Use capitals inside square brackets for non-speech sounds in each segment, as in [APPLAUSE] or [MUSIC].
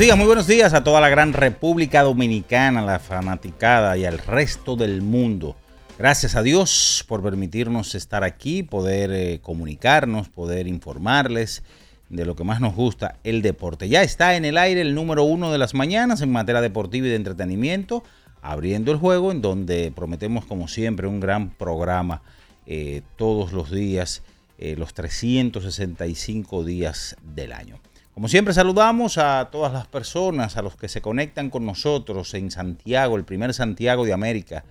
Muy buenos días a toda la gran República Dominicana, la fanaticada y al resto del mundo. Gracias a Dios por permitirnos estar aquí, poder eh, comunicarnos, poder informarles de lo que más nos gusta, el deporte. Ya está en el aire el número uno de las mañanas en materia deportiva y de entretenimiento, abriendo el juego, en donde prometemos como siempre un gran programa eh, todos los días, eh, los 365 días del año. Como siempre saludamos a todas las personas, a los que se conectan con nosotros en Santiago, el primer Santiago de América,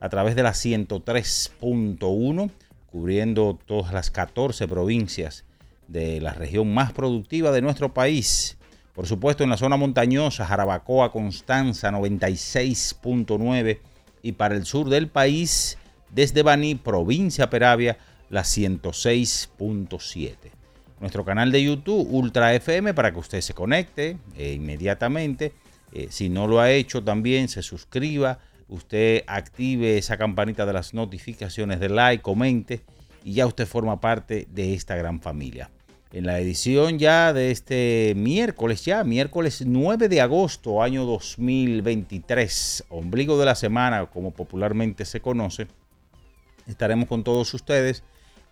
a través de la 103.1, cubriendo todas las 14 provincias de la región más productiva de nuestro país. Por supuesto, en la zona montañosa, Jarabacoa, Constanza, 96.9 y para el sur del país, desde Baní, provincia Peravia, la 106.7 nuestro canal de YouTube Ultra FM para que usted se conecte eh, inmediatamente. Eh, si no lo ha hecho también se suscriba, usted active esa campanita de las notificaciones de like, comente y ya usted forma parte de esta gran familia. En la edición ya de este miércoles, ya miércoles 9 de agosto, año 2023, ombligo de la semana, como popularmente se conoce, estaremos con todos ustedes.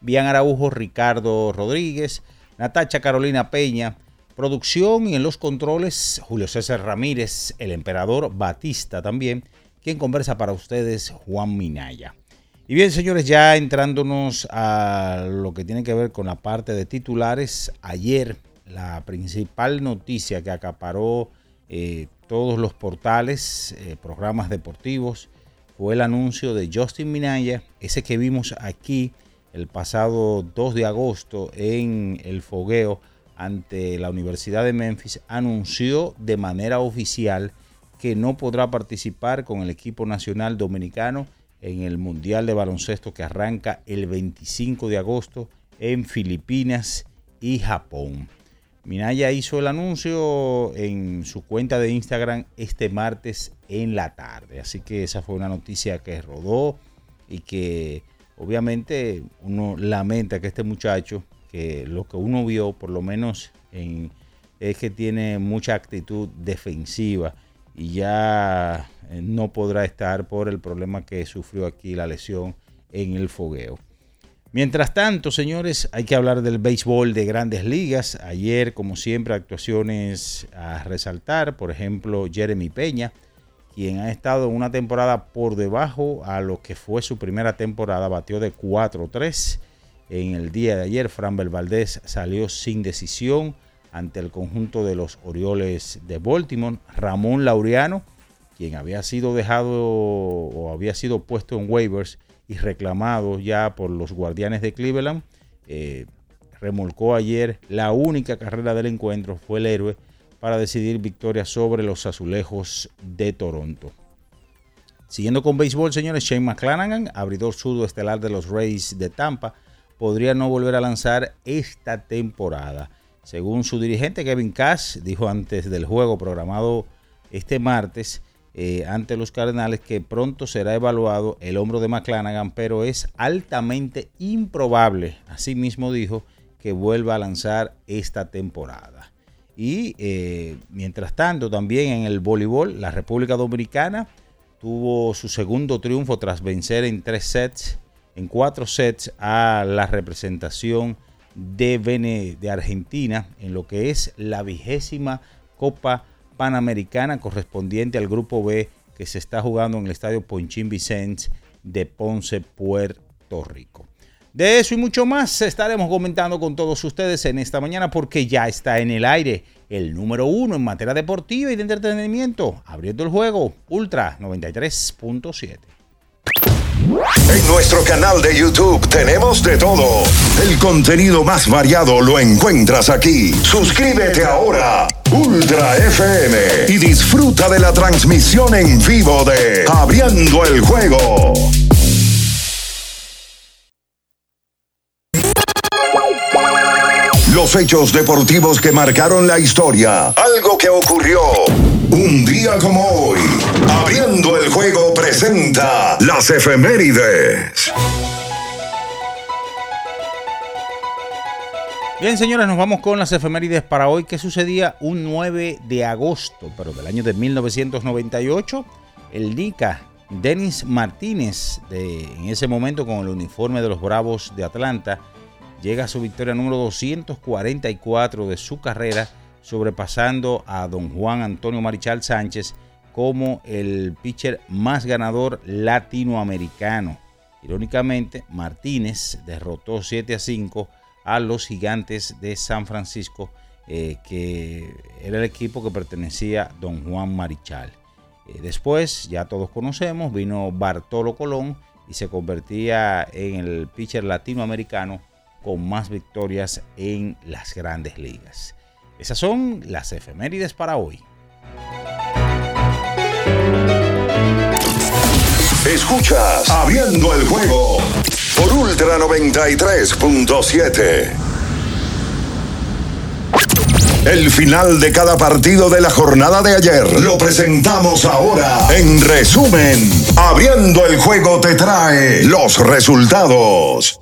Bian Araujo, Ricardo Rodríguez, Natacha Carolina Peña, producción y en los controles Julio César Ramírez, el emperador Batista también, quien conversa para ustedes Juan Minaya. Y bien, señores, ya entrándonos a lo que tiene que ver con la parte de titulares, ayer la principal noticia que acaparó eh, todos los portales, eh, programas deportivos, fue el anuncio de Justin Minaya, ese que vimos aquí el pasado 2 de agosto en el fogueo ante la Universidad de Memphis, anunció de manera oficial que no podrá participar con el equipo nacional dominicano en el Mundial de Baloncesto que arranca el 25 de agosto en Filipinas y Japón. Minaya hizo el anuncio en su cuenta de Instagram este martes en la tarde. Así que esa fue una noticia que rodó y que obviamente uno lamenta que este muchacho, que lo que uno vio por lo menos en, es que tiene mucha actitud defensiva y ya eh, no podrá estar por el problema que sufrió aquí la lesión en el fogueo. Mientras tanto, señores, hay que hablar del béisbol de grandes ligas. Ayer, como siempre, actuaciones a resaltar. Por ejemplo, Jeremy Peña, quien ha estado una temporada por debajo a lo que fue su primera temporada, batió de 4-3. En el día de ayer, Framber Valdez salió sin decisión ante el conjunto de los Orioles de Baltimore. Ramón Laureano, quien había sido dejado o había sido puesto en waivers y reclamado ya por los Guardianes de Cleveland, eh, remolcó ayer la única carrera del encuentro, fue el héroe para decidir victoria sobre los azulejos de Toronto. Siguiendo con béisbol, señores, Shane McClanagan, abridor estelar de los Rays de Tampa, podría no volver a lanzar esta temporada. Según su dirigente Kevin Cash, dijo antes del juego programado este martes eh, ante los Cardenales que pronto será evaluado el hombro de McClanagan, pero es altamente improbable, asimismo dijo, que vuelva a lanzar esta temporada. Y eh, mientras tanto, también en el voleibol, la República Dominicana tuvo su segundo triunfo tras vencer en tres sets en cuatro sets a la representación de, de Argentina en lo que es la vigésima Copa Panamericana correspondiente al Grupo B que se está jugando en el Estadio Ponchín Vicente de Ponce, Puerto Rico. De eso y mucho más estaremos comentando con todos ustedes en esta mañana porque ya está en el aire el número uno en materia deportiva y de entretenimiento, abriendo el juego Ultra 93.7. En nuestro canal de YouTube tenemos de todo. El contenido más variado lo encuentras aquí. Suscríbete ahora, Ultra FM, y disfruta de la transmisión en vivo de Abriendo el Juego. Los hechos deportivos que marcaron la historia. Algo que ocurrió un día como hoy. Abriendo el juego presenta las efemérides. Bien, señores, nos vamos con las efemérides para hoy. ¿Qué sucedía un 9 de agosto, pero del año de 1998? El NICA, Denis Martínez, de, en ese momento con el uniforme de los Bravos de Atlanta, llega a su victoria número 244 de su carrera, sobrepasando a don Juan Antonio Marichal Sánchez como el pitcher más ganador latinoamericano. Irónicamente, Martínez derrotó 7 a 5 a los gigantes de San Francisco, eh, que era el equipo que pertenecía a don Juan Marichal. Eh, después, ya todos conocemos, vino Bartolo Colón y se convertía en el pitcher latinoamericano con más victorias en las grandes ligas. Esas son las efemérides para hoy. Escuchas Abriendo el juego por Ultra 93.7. El final de cada partido de la jornada de ayer lo presentamos ahora. En resumen, Abriendo el juego te trae los resultados.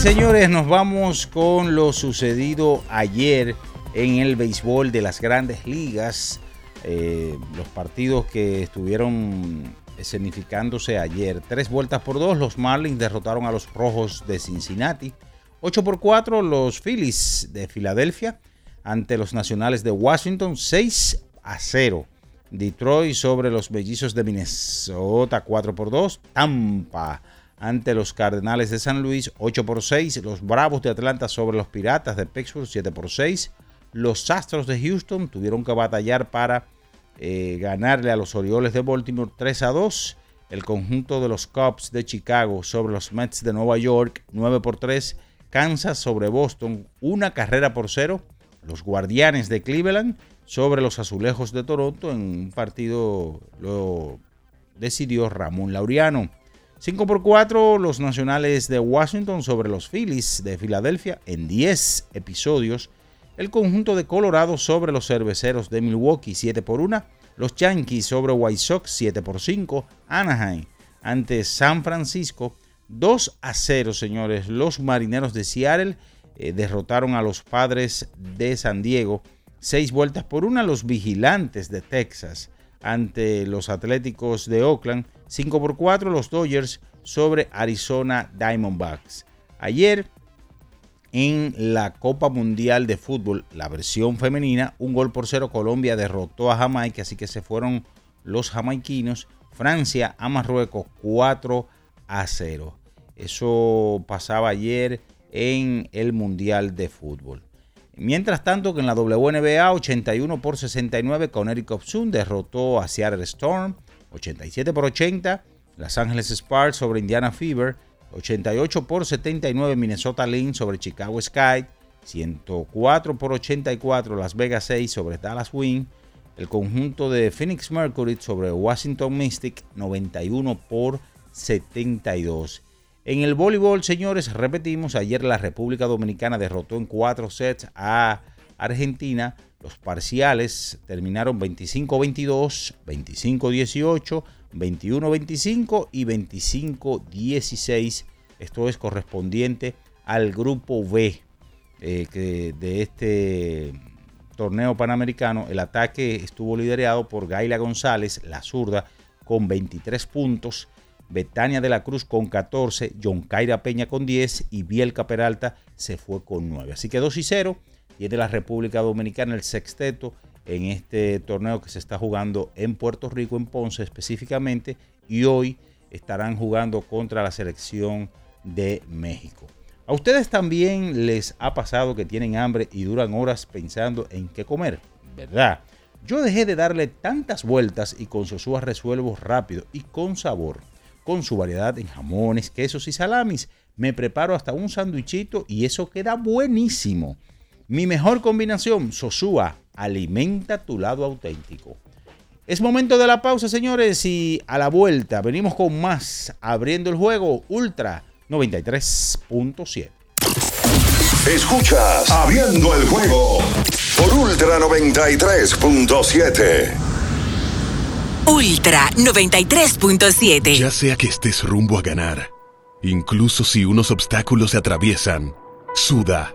Señores, nos vamos con lo sucedido ayer en el béisbol de las grandes ligas. Eh, los partidos que estuvieron escenificándose ayer. Tres vueltas por dos, los Marlins derrotaron a los Rojos de Cincinnati. 8 por 4, los Phillies de Filadelfia ante los Nacionales de Washington. 6 a 0. Detroit sobre los Mellizos de Minnesota. 4 por 2. Tampa ante los Cardenales de San Luis, 8 por 6. Los Bravos de Atlanta sobre los Piratas de Pittsburgh, 7 por 6. Los Astros de Houston tuvieron que batallar para eh, ganarle a los Orioles de Baltimore 3 a 2. El conjunto de los Cubs de Chicago sobre los Mets de Nueva York, 9 por 3. Kansas sobre Boston, una carrera por cero. Los Guardianes de Cleveland sobre los Azulejos de Toronto en un partido lo decidió Ramón Laureano. 5 por 4 los Nacionales de Washington sobre los Phillies de Filadelfia en 10 episodios. El conjunto de Colorado sobre los Cerveceros de Milwaukee 7 por 1. Los Yankees sobre White Sox 7 por 5. Anaheim ante San Francisco 2 a 0, señores. Los Marineros de Seattle eh, derrotaron a los Padres de San Diego 6 vueltas por 1. Los Vigilantes de Texas ante los Atléticos de Oakland 5 por 4 los Dodgers sobre Arizona Diamondbacks. Ayer en la Copa Mundial de Fútbol, la versión femenina, un gol por cero Colombia derrotó a Jamaica, así que se fueron los jamaiquinos. Francia a Marruecos 4 a 0. Eso pasaba ayer en el Mundial de Fútbol. Mientras tanto que en la WNBA 81 por 69 con Eric Obsun derrotó a Seattle Storm. 87 por 80 Los Ángeles Sparks sobre Indiana Fever, 88 por 79 Minnesota Lynx sobre Chicago Sky, 104 por 84 Las Vegas 6 sobre Dallas Wing, el conjunto de Phoenix Mercury sobre Washington Mystic 91 por 72. En el voleibol, señores, repetimos, ayer la República Dominicana derrotó en cuatro sets a Argentina. Los parciales terminaron 25-22, 25-18, 21-25 y 25-16. Esto es correspondiente al grupo B eh, de este torneo panamericano. El ataque estuvo liderado por Gaila González, la zurda, con 23 puntos. Betania de la Cruz con 14, John Caira Peña con 10 y Bielka Peralta se fue con 9. Así que 2 y 0 tiene la República Dominicana el sexteto en este torneo que se está jugando en Puerto Rico, en Ponce específicamente, y hoy estarán jugando contra la selección de México. A ustedes también les ha pasado que tienen hambre y duran horas pensando en qué comer, ¿verdad? Yo dejé de darle tantas vueltas y con Sosúa resuelvo rápido y con sabor con su variedad en jamones, quesos y salamis. Me preparo hasta un sándwichito y eso queda buenísimo. Mi mejor combinación, Sosúa, alimenta tu lado auténtico. Es momento de la pausa, señores, y a la vuelta venimos con más, abriendo el juego Ultra 93.7. Escuchas Abriendo el juego por Ultra 93.7. Ultra 93.7. Ya sea que estés rumbo a ganar, incluso si unos obstáculos se atraviesan, suda,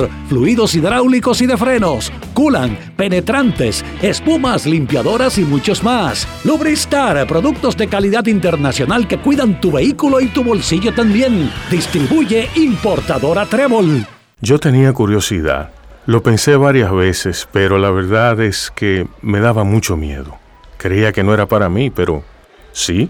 fluidos hidráulicos y de frenos, culan, penetrantes, espumas, limpiadoras y muchos más. Lubristar, productos de calidad internacional que cuidan tu vehículo y tu bolsillo también. Distribuye importadora Trébol. Yo tenía curiosidad. Lo pensé varias veces, pero la verdad es que me daba mucho miedo. Creía que no era para mí, pero sí.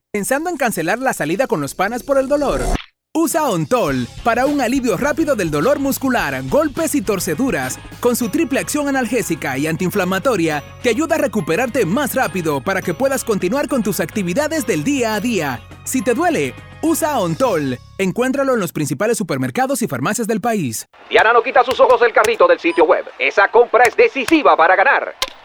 ¿Pensando en cancelar la salida con los panas por el dolor? Usa Ontol para un alivio rápido del dolor muscular, golpes y torceduras. Con su triple acción analgésica y antiinflamatoria, te ayuda a recuperarte más rápido para que puedas continuar con tus actividades del día a día. Si te duele, usa Ontol. Encuéntralo en los principales supermercados y farmacias del país. Diana no quita sus ojos del carrito del sitio web. Esa compra es decisiva para ganar.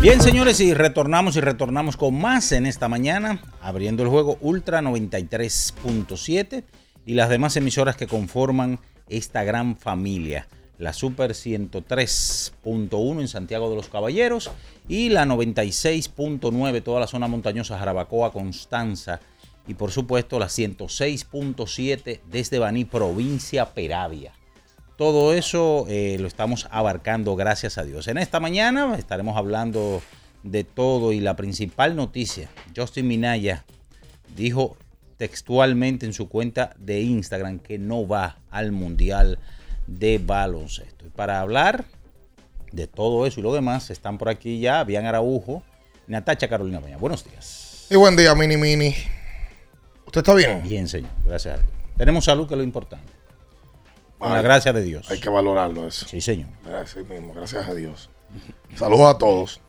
Bien, señores, y retornamos y retornamos con más en esta mañana, abriendo el juego Ultra 93.7 y las demás emisoras que conforman esta gran familia. La Super 103.1 en Santiago de los Caballeros y la 96.9 toda la zona montañosa Jarabacoa, Constanza y por supuesto la 106.7 desde Baní, provincia Peravia. Todo eso eh, lo estamos abarcando, gracias a Dios. En esta mañana estaremos hablando de todo y la principal noticia, Justin Minaya dijo textualmente en su cuenta de Instagram que no va al Mundial de Baloncesto. Y para hablar de todo eso y lo demás, están por aquí ya Bian Araujo, Natacha Carolina Peña. Buenos días. Y buen día, Mini Mini. ¿Usted está bien? Bien, señor. Gracias a Dios. Tenemos salud, que es lo importante. Con la gracia de Dios. Hay que valorarlo eso. Sí, señor. Así mismo, gracias a Dios. Saludos a todos.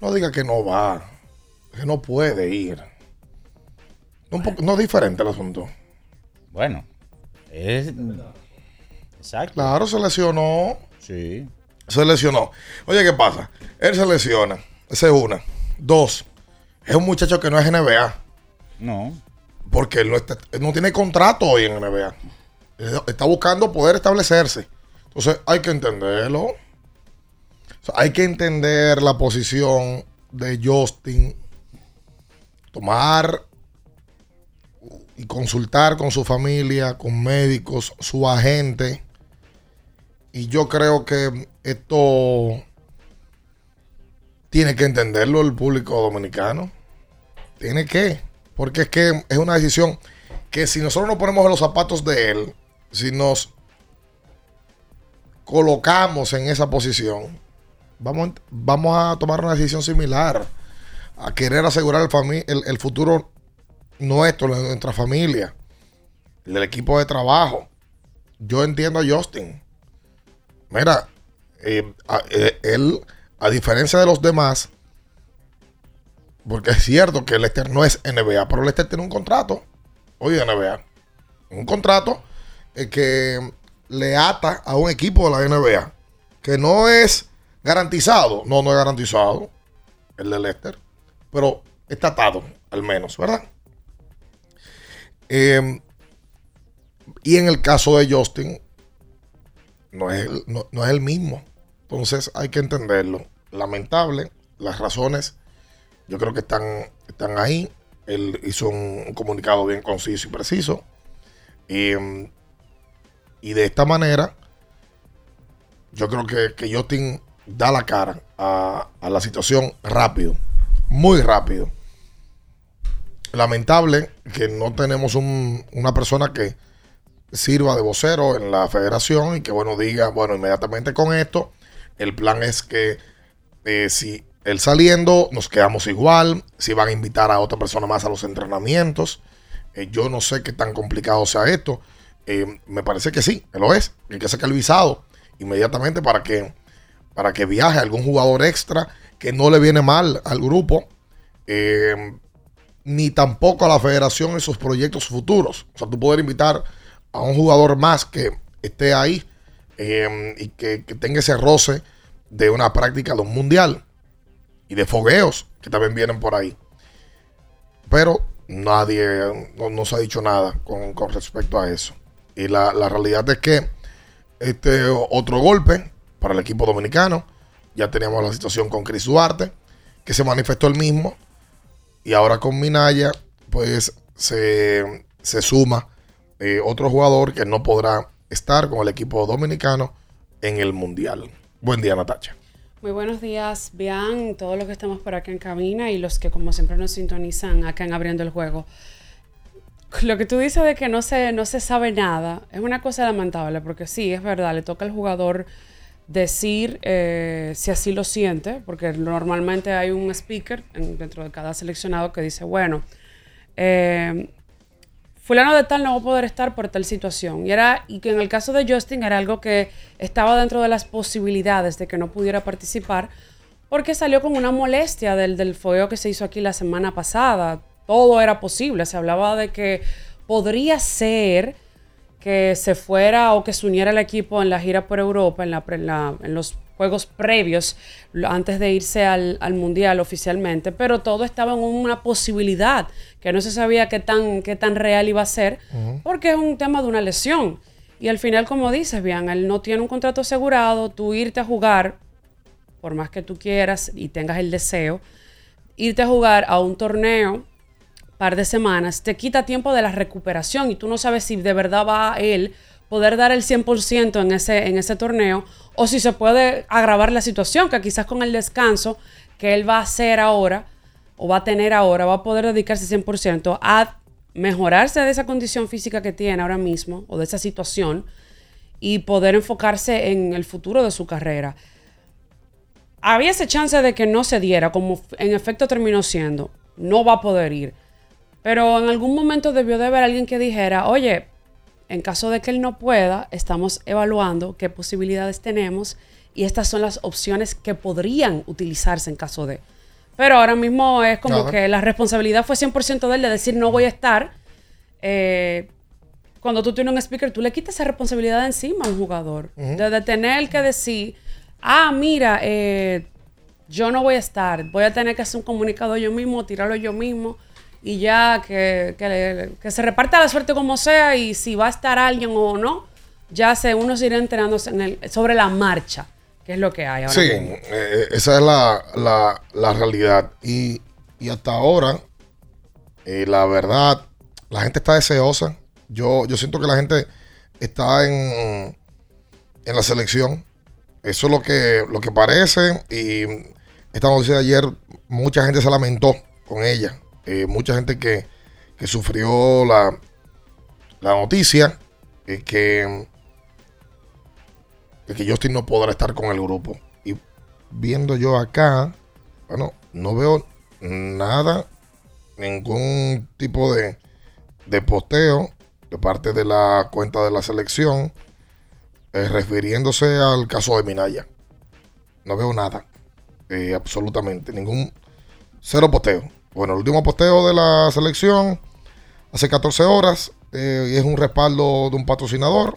No diga que no va, que no puede ir. Un poco, no es diferente el asunto. Bueno, es. Exacto. Claro, se lesionó. Sí. Se lesionó. Oye, ¿qué pasa? Él se lesiona. Esa es una. Dos. Es un muchacho que no es NBA. No. Porque él no, está- él no tiene contrato hoy en NBA. Él Está buscando poder establecerse. Entonces hay que entenderlo. Hay que entender la posición de Justin. Tomar y consultar con su familia, con médicos, su agente. Y yo creo que esto tiene que entenderlo el público dominicano. Tiene que. Porque es que es una decisión que si nosotros nos ponemos en los zapatos de él, si nos colocamos en esa posición, vamos, vamos a tomar una decisión similar. A querer asegurar el, el, el futuro nuestro, nuestra familia, el del equipo de trabajo. Yo entiendo a Justin. Mira, eh, eh, él, a diferencia de los demás, porque es cierto que Lester no es NBA, pero Lester tiene un contrato hoy de NBA. Un contrato eh, que le ata a un equipo de la NBA. Que no es garantizado. No, no es garantizado. El de Lester. Pero está atado, al menos, ¿verdad? Eh, y en el caso de Justin, no es, el, no, no es el mismo. Entonces hay que entenderlo. Lamentable, las razones yo creo que están, están ahí. Él hizo un, un comunicado bien conciso y preciso. Eh, y de esta manera, yo creo que, que da la cara a, a la situación rápido. Muy rápido. Lamentable que no tenemos un- una persona que sirva de vocero en la federación y que, bueno, diga, bueno, inmediatamente con esto, el plan es que eh, si él saliendo, nos quedamos igual, si van a invitar a otra persona más a los entrenamientos. Eh, yo no sé qué tan complicado sea esto. Eh, me parece que sí, que lo es. Hay que sacar el visado inmediatamente para que, para que viaje algún jugador extra que no le viene mal al grupo. Eh, ni tampoco a la federación en sus proyectos futuros. O sea, tú poder invitar a un jugador más que esté ahí eh, y que, que tenga ese roce de una práctica de un mundial y de fogueos que también vienen por ahí. Pero nadie, no, no se ha dicho nada con, con respecto a eso. Y la, realidad es que este otro golpe para el equipo dominicano. Ya teníamos la situación con Chris Duarte, que se manifestó el mismo. Y ahora con Minaya, pues se, se suma eh, otro jugador que no podrá estar con el equipo dominicano en el Mundial. Buen día, Natacha. Muy buenos días, Bian, todos los que estamos por acá en cabina y los que como siempre nos sintonizan acá en Abriendo el Juego. Lo que tú dices de que no se, no se sabe nada es una cosa lamentable, porque sí, es verdad, le toca al jugador decir eh, si así lo siente, porque normalmente hay un speaker dentro de cada seleccionado que dice, bueno, eh, fulano de tal no va a poder estar por tal situación. Y, era, y que en el caso de Justin era algo que estaba dentro de las posibilidades de que no pudiera participar, porque salió con una molestia del, del fogueo que se hizo aquí la semana pasada. Todo era posible, se hablaba de que podría ser que se fuera o que se uniera al equipo en la gira por Europa, en, la, en, los juegos previos, antes de irse al, Mundial oficialmente, pero todo estaba en una posibilidad, que no se sabía qué tan, qué tan real iba a ser, porque es un tema de una lesión. Y al final, como dices, bien, él no tiene un contrato asegurado, tú irte a jugar, por más que tú quieras y tengas el deseo, irte a jugar a un torneo par de semanas, te quita tiempo de la recuperación y tú no sabes si de verdad va a él poder dar el 100% en ese, en ese torneo o si se puede agravar la situación, que quizás con el descanso que él va a hacer ahora o va a tener ahora, va a poder dedicarse 100% a mejorarse de esa condición física que tiene ahora mismo o de esa situación y poder enfocarse en el futuro de su carrera. Había esa chance de que no se diera, como en efecto terminó siendo. No va a poder ir. Pero en algún momento debió de haber alguien que dijera, oye, en caso de que él no pueda, estamos evaluando qué posibilidades tenemos y estas son las opciones que podrían utilizarse en caso de. Pero ahora mismo es como que la responsabilidad fue 100% de él de decir no voy a estar. Eh, cuando tú tienes un speaker, tú le quitas esa responsabilidad encima a un jugador. De tener que decir, ah, mira, eh, yo no voy a estar, voy a tener que hacer un comunicado yo mismo, tirarlo yo mismo y ya que, que, se reparta la suerte como sea y si va a estar alguien o no, ya se, uno se irá enterándose en el, sobre la marcha, que es lo que hay ahora. Sí, eh, esa es la, realidad. Y, hasta ahora, eh, la verdad, la gente está deseosa. Yo, yo siento que la gente está en, en la selección. Eso es lo que, lo que parece. Y esta noticia de ayer, mucha gente se lamentó con ella. Eh, mucha gente que, sufrió la, noticia es que, que Justin no podrá estar con el grupo. Y viendo yo acá, bueno, no veo nada, ningún tipo de, de posteo de parte de la cuenta de la selección eh, refiriéndose al caso de Minaya. No veo nada, eh, absolutamente, ningún cero posteo. Bueno, el último posteo de la selección hace 14 horas eh, y es un respaldo de un patrocinador.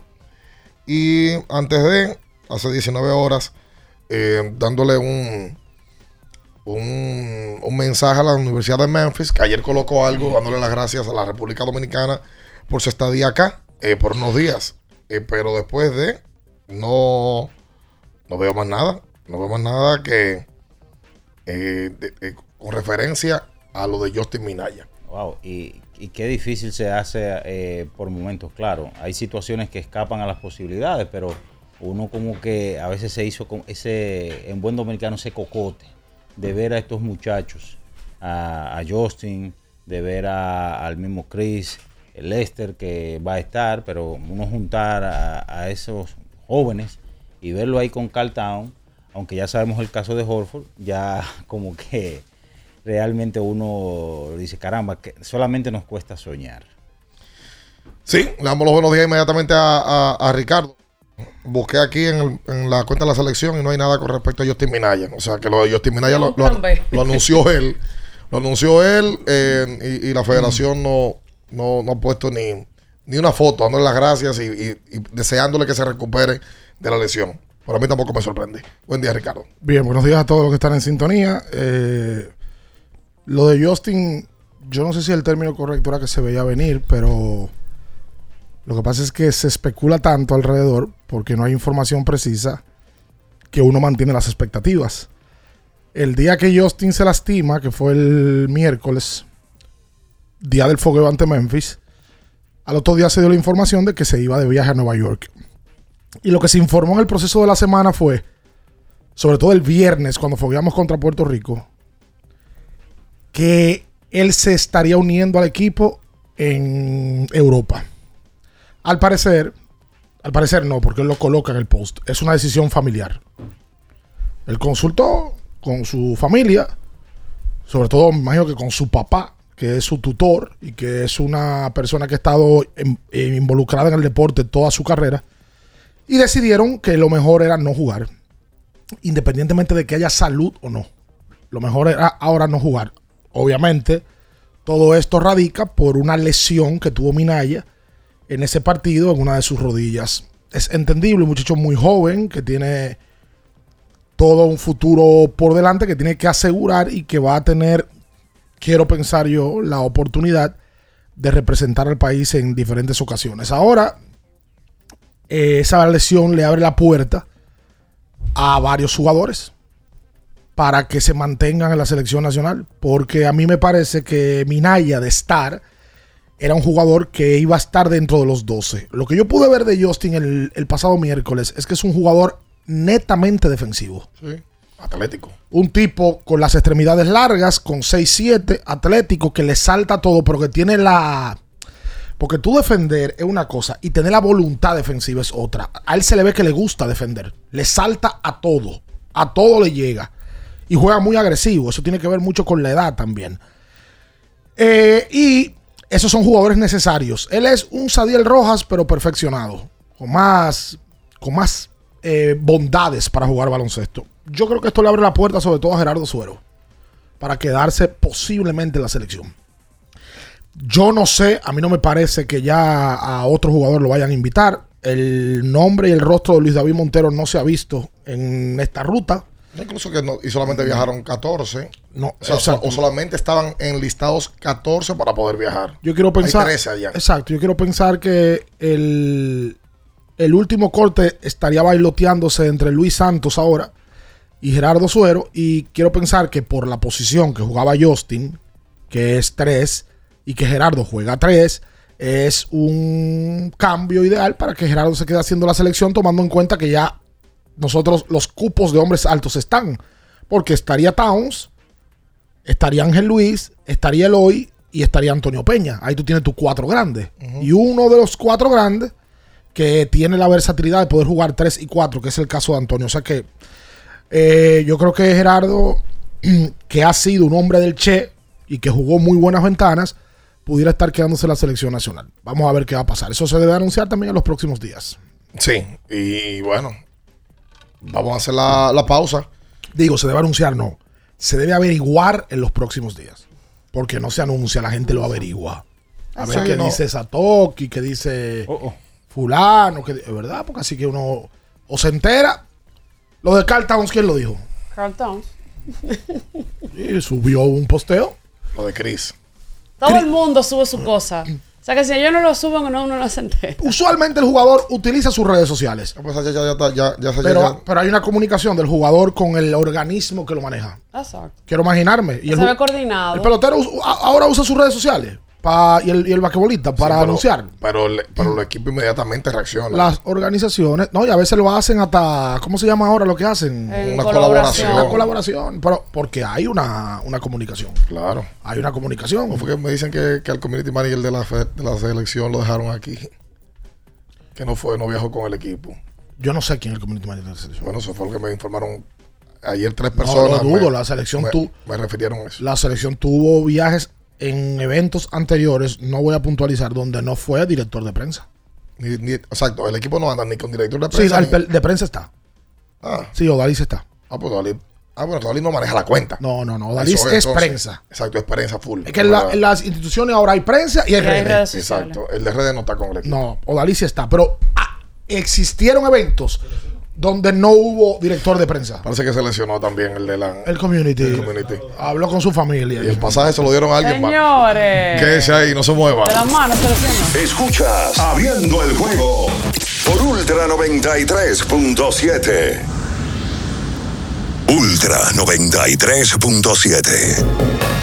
Y antes de, hace 19 horas, eh, dándole un, un, mensaje a la Universidad de Memphis, que ayer colocó algo, dándole las gracias a la República Dominicana por su estadía acá, eh, por unos días. pero después de, no, no veo más nada. No veo más nada que con referencia a lo de Justin Minaya. Wow, y, qué difícil se hace eh, por momentos, claro. Hay situaciones que escapan a las posibilidades, pero uno como que a veces se hizo con ese, en buen dominicano, ese cocote de ver a estos muchachos, a, Justin, de ver al mismo Chris, Lester que va a estar, pero uno juntar a, a esos jóvenes y verlo ahí con Carl Town, aunque ya sabemos el caso de Horford, ya [LAUGHS] como que realmente uno dice, caramba, que solamente nos cuesta soñar. Sí, le damos los buenos días inmediatamente a, Ricardo. Busqué aquí en, la cuenta de la selección y no hay nada con respecto a Justin Minaya. O sea, que lo de Justin Minaya lo, anunció él. Lo anunció él eh, y, la federación no, no, ha puesto ni, ni una foto dándole las gracias y, deseándole que se recupere de la lesión. Para mí tampoco me sorprende. Buen día, Ricardo. Bien, buenos días a todos los que están en sintonía. Eh, lo de Justin, yo no sé si el término correcto era que se veía venir, pero lo que pasa es que se especula tanto alrededor porque no hay información precisa que uno mantiene las expectativas. El día que Justin se lastima, que fue el miércoles, día del fogueo ante Memphis, al otro día se dio la información de que se iba de viaje a Nueva York. Y lo que se informó en el proceso de la semana fue, sobre todo el viernes, cuando fogueamos contra Puerto Rico, que él se estaría uniendo al equipo en Europa. Al parecer, al parecer no, porque él lo coloca en el post. Es una decisión familiar. Él consultó con su familia, sobre todo me imagino que con su papá, que es su tutor y que es una persona que ha estado involucrada en el deporte toda su carrera, y decidieron que lo mejor era no jugar, independientemente de que haya salud o no. Lo mejor era ahora no jugar. Obviamente, todo esto radica por una lesión que tuvo Minaya en ese partido en una de sus rodillas. Es entendible, un muchacho muy joven que tiene todo un futuro por delante, que tiene que asegurar y que va a tener, quiero pensar yo, la oportunidad de representar al país en diferentes ocasiones. Ahora, eh, esa lesión le abre la puerta a varios jugadores para que se mantengan en la selección nacional. Porque a mí me parece que Minaya de estar era un jugador que iba a estar dentro de los 12. Lo que yo pude ver de Justin el, el pasado miércoles es que es un jugador netamente defensivo. Sí. Atlético. Un tipo con las extremidades largas, con 6-7, atlético, que le salta todo, pero que tiene la... Porque tú defender es una cosa y tener la voluntad defensiva es otra. A él se le ve que le gusta defender. Le salta a todo. A todo le llega. Y juega muy agresivo. Eso tiene que ver mucho con la edad también. Eh, y esos son jugadores necesarios. Él es un Sadiel Rojas, pero perfeccionado. Con más, con más eh, bondades para jugar baloncesto. Yo creo que esto le abre la puerta sobre todo a Gerardo Suero. Para quedarse posiblemente en la selección. Yo no sé, a mí no me parece que ya a otro jugador lo vayan a invitar. El nombre y el rostro de Luis David Montero no se ha visto en esta ruta. Incluso que no, y solamente viajaron 14. No, o, sea, exacto. o solamente estaban enlistados 14 para poder viajar. Yo quiero pensar. Hay 13 allá. Exacto, yo quiero pensar que el, el último corte estaría bailoteándose entre Luis Santos ahora y Gerardo Suero. Y quiero pensar que por la posición que jugaba Justin, que es 3, y que Gerardo juega 3, es un cambio ideal para que Gerardo se quede haciendo la selección, tomando en cuenta que ya nosotros los cupos de hombres altos están. Porque estaría Towns, estaría Ángel Luis, estaría Eloy y estaría Antonio Peña. Ahí tú tienes tus cuatro grandes. Y uno de los cuatro grandes que tiene la versatilidad de poder jugar 3 y 4, que es el caso de Antonio. O sea que eh, yo creo que Gerardo, [CLEARS THROAT] que ha sido un hombre del Che y que jugó muy buenas ventanas, pudiera estar quedándose en la selección nacional. Vamos a ver qué va a pasar. Eso se debe anunciar también en los próximos días. Sí, y bueno, vamos a hacer la, la pausa. Digo, se debe anunciar, no. Se debe averiguar en los próximos días. Porque no se anuncia, la gente lo averigua. A ver Sí, qué no. dice Satoki, qué dice fulano, que, es verdad, porque así que uno o se entera. Lo de Carl Towns, ¿quién lo dijo? Carl Towns. Y subió un posteo. Lo de Chris. Todo el mundo sube su cosa. [CLEARS THROAT] O sea que si ellos no lo suben, no, uno no se entera. Usualmente el jugador utiliza sus redes sociales. Pues ya, ya, ya, ya, ya, ya- Pero, ya- pero hay una comunicación del jugador con el organismo que lo maneja. Exacto. Quiero imaginarme. Y el, se ve coordinado. el pelotero ahora usa sus redes sociales. Pa- y, el, y el basquetbolista para Sí, pero- anunciar. Pero, el, pero el equipo inmediatamente reacciona. Las organizaciones, no, y a veces lo hacen hasta, ¿cómo se llama ahora lo que hacen? En Una colaboración. Una colaboración, pero porque hay una, una comunicación. Claro. Hay una comunicación. ¿Cómo fue que me dicen que, que al community manager de la, fe- de la selección lo dejaron aquí? Que no fue, no viajó con el equipo. Yo no sé quién es el community manager de la selección. Bueno, eso fue lo que me informaron ayer tres No, personas. lo dudo, me- la selección tú- me refirieron a eso. La selección tuvo viajes en eventos anteriores, no voy a puntualizar, donde no fue director de prensa. Ni- ni- exacto, el equipo no anda ni con director de Sí, prensa. el ni- de prensa está. Ah, Sí, Odalis está. ah, pues Dalí. Ah, bueno, Dalí no maneja la cuenta. No, no, no. Odalis Eso es entonces. prensa. Exacto, es prensa full. Es que en, la- en las instituciones ahora hay prensa y hay redes. Exacto, el de redes no está con el equipo. No, Odalis sí está. Pero ah, existieron eventos donde no hubo director de prensa. Parece que se lesionó también el de la El community. el community. Habló con su familia. Y el pasaje se lo dieron a alguien más. Señores. Quédese ahí, no se mueva. De las manos, se lo. Escuchas Abriendo el juego por Ultra 93.7. Ultra 93.7.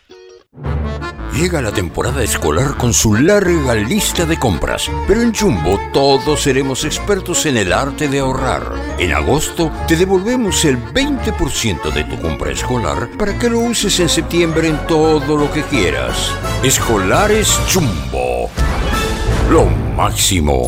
Llega la temporada escolar con su larga lista de compras, pero en Jumbo todos seremos expertos en el arte de ahorrar. En agosto te devolvemos el 20% de tu compra escolar para que lo uses en septiembre en todo lo que quieras. Escolares Jumbo. Lo máximo.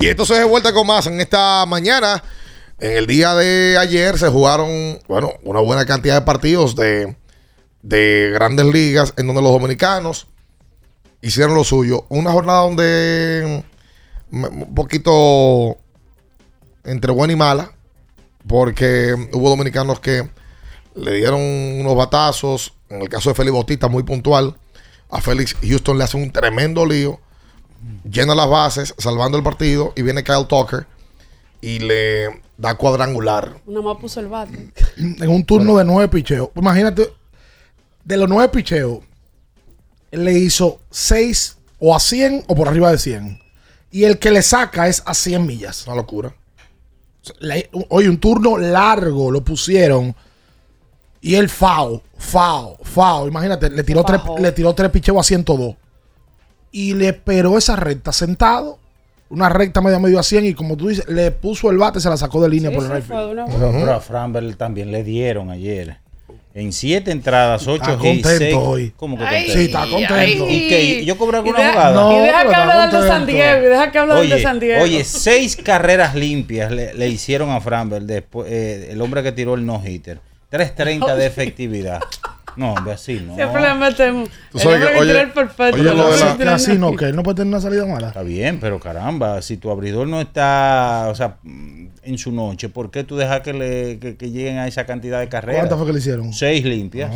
Y entonces de vuelta con más en esta mañana. En el día de ayer se jugaron, bueno, una buena cantidad de partidos de, de grandes ligas en donde los dominicanos hicieron lo suyo. Una jornada donde mm, un poquito entre buena y mala, porque hubo dominicanos que le dieron unos batazos. En el caso de Félix Bautista, muy puntual. A Félix Houston le hace un tremendo lío llena las bases, salvando el partido, y viene Kyle Tucker y le da cuadrangular. Nada más puso el bate. En un turno de nueve picheos. Imagínate, de los nueve picheos, él le hizo seis o a 100 o por arriba de 100. Y el que le saca es a 100 millas. Una locura. Oye, un turno largo lo pusieron. Y él FAO, FAO, FAO. Imagínate, le tiró, tres, le tiró tres picheos a 102. Y le esperó esa recta sentado. Una recta media medio a 100 y como tú dices, le puso el bate, se la sacó de línea por el field. Pero a Framberg también le dieron ayer. En siete entradas, ocho Está hits, contento seis- hoy. ¿Cómo que Ay, contento? sí, está contento. ¿Y qué? ¿Yo cobré alguna Y deja- jugada? No, y deja que hable del de San. Diego. Y deja que hable del de Oye, San Diego. oye, seis carreras limpias le, le hicieron a Framberg después, eh, el hombre que tiró el no-hitter. 3.30 de [LAUGHS] efectividad. No, hombre, así no. Siempre le metemos. Tú sabes que, oye, perfecto. oye, lo de la- Así no, que él no puede tener una salida mala. Está bien, pero caramba, si tu abridor no está, o sea, en su noche, ¿por qué tú dejas que, le, que, que lleguen a esa cantidad de carreras? ¿Cuántas fue que le hicieron? Seis limpias.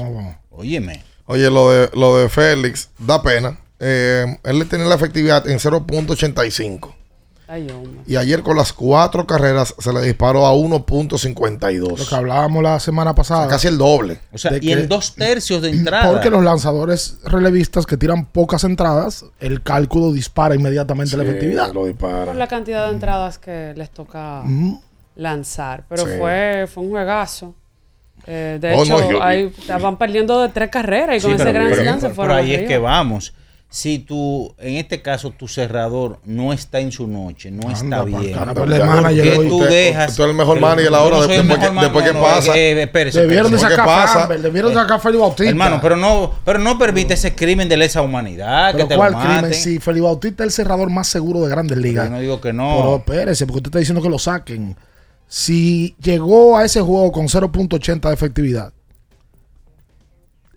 Óyeme. Oye, lo de, lo de Félix da pena. Eh, él le tenía la efectividad en 0.85. Ay, hombre. Y ayer con las cuatro carreras se le disparó a 1.52. Lo que hablábamos la semana pasada. Casi el doble. O sea, y que- en dos tercios de entrada. Porque los lanzadores relevistas que tiran pocas entradas, el cálculo dispara inmediatamente la efectividad. Lo dispara. Por la cantidad de entradas que les toca lanzar. Pero Sí. fue, fue un juegazo. Eh, de Oh, hecho, no, yo- ahí estaban perdiendo de tres carreras y con ese gran pero- slam se pero fueron ahí es que vamos. Si tú, en este caso, tu cerrador no está en su noche, no está bien. carajo, pues el manager ¿Por qué hoy. tú dejas? usted es el mejor manager soy el después que- después man- que no, no, pasa. eh, espérese, Debieron de sacar ¿Qué a pasa? Debieron de sacar a Feli Bautista. Hermano, pero no, pero no permite ese crimen de lesa humanidad, ¿Pero que te cuál lo crimen? Si Feli Bautista es el cerrador más seguro de Grandes Ligas. Yo no digo que no. Pero espérese, porque usted está diciendo que lo saquen. Si llegó a ese juego con 0.80 de efectividad,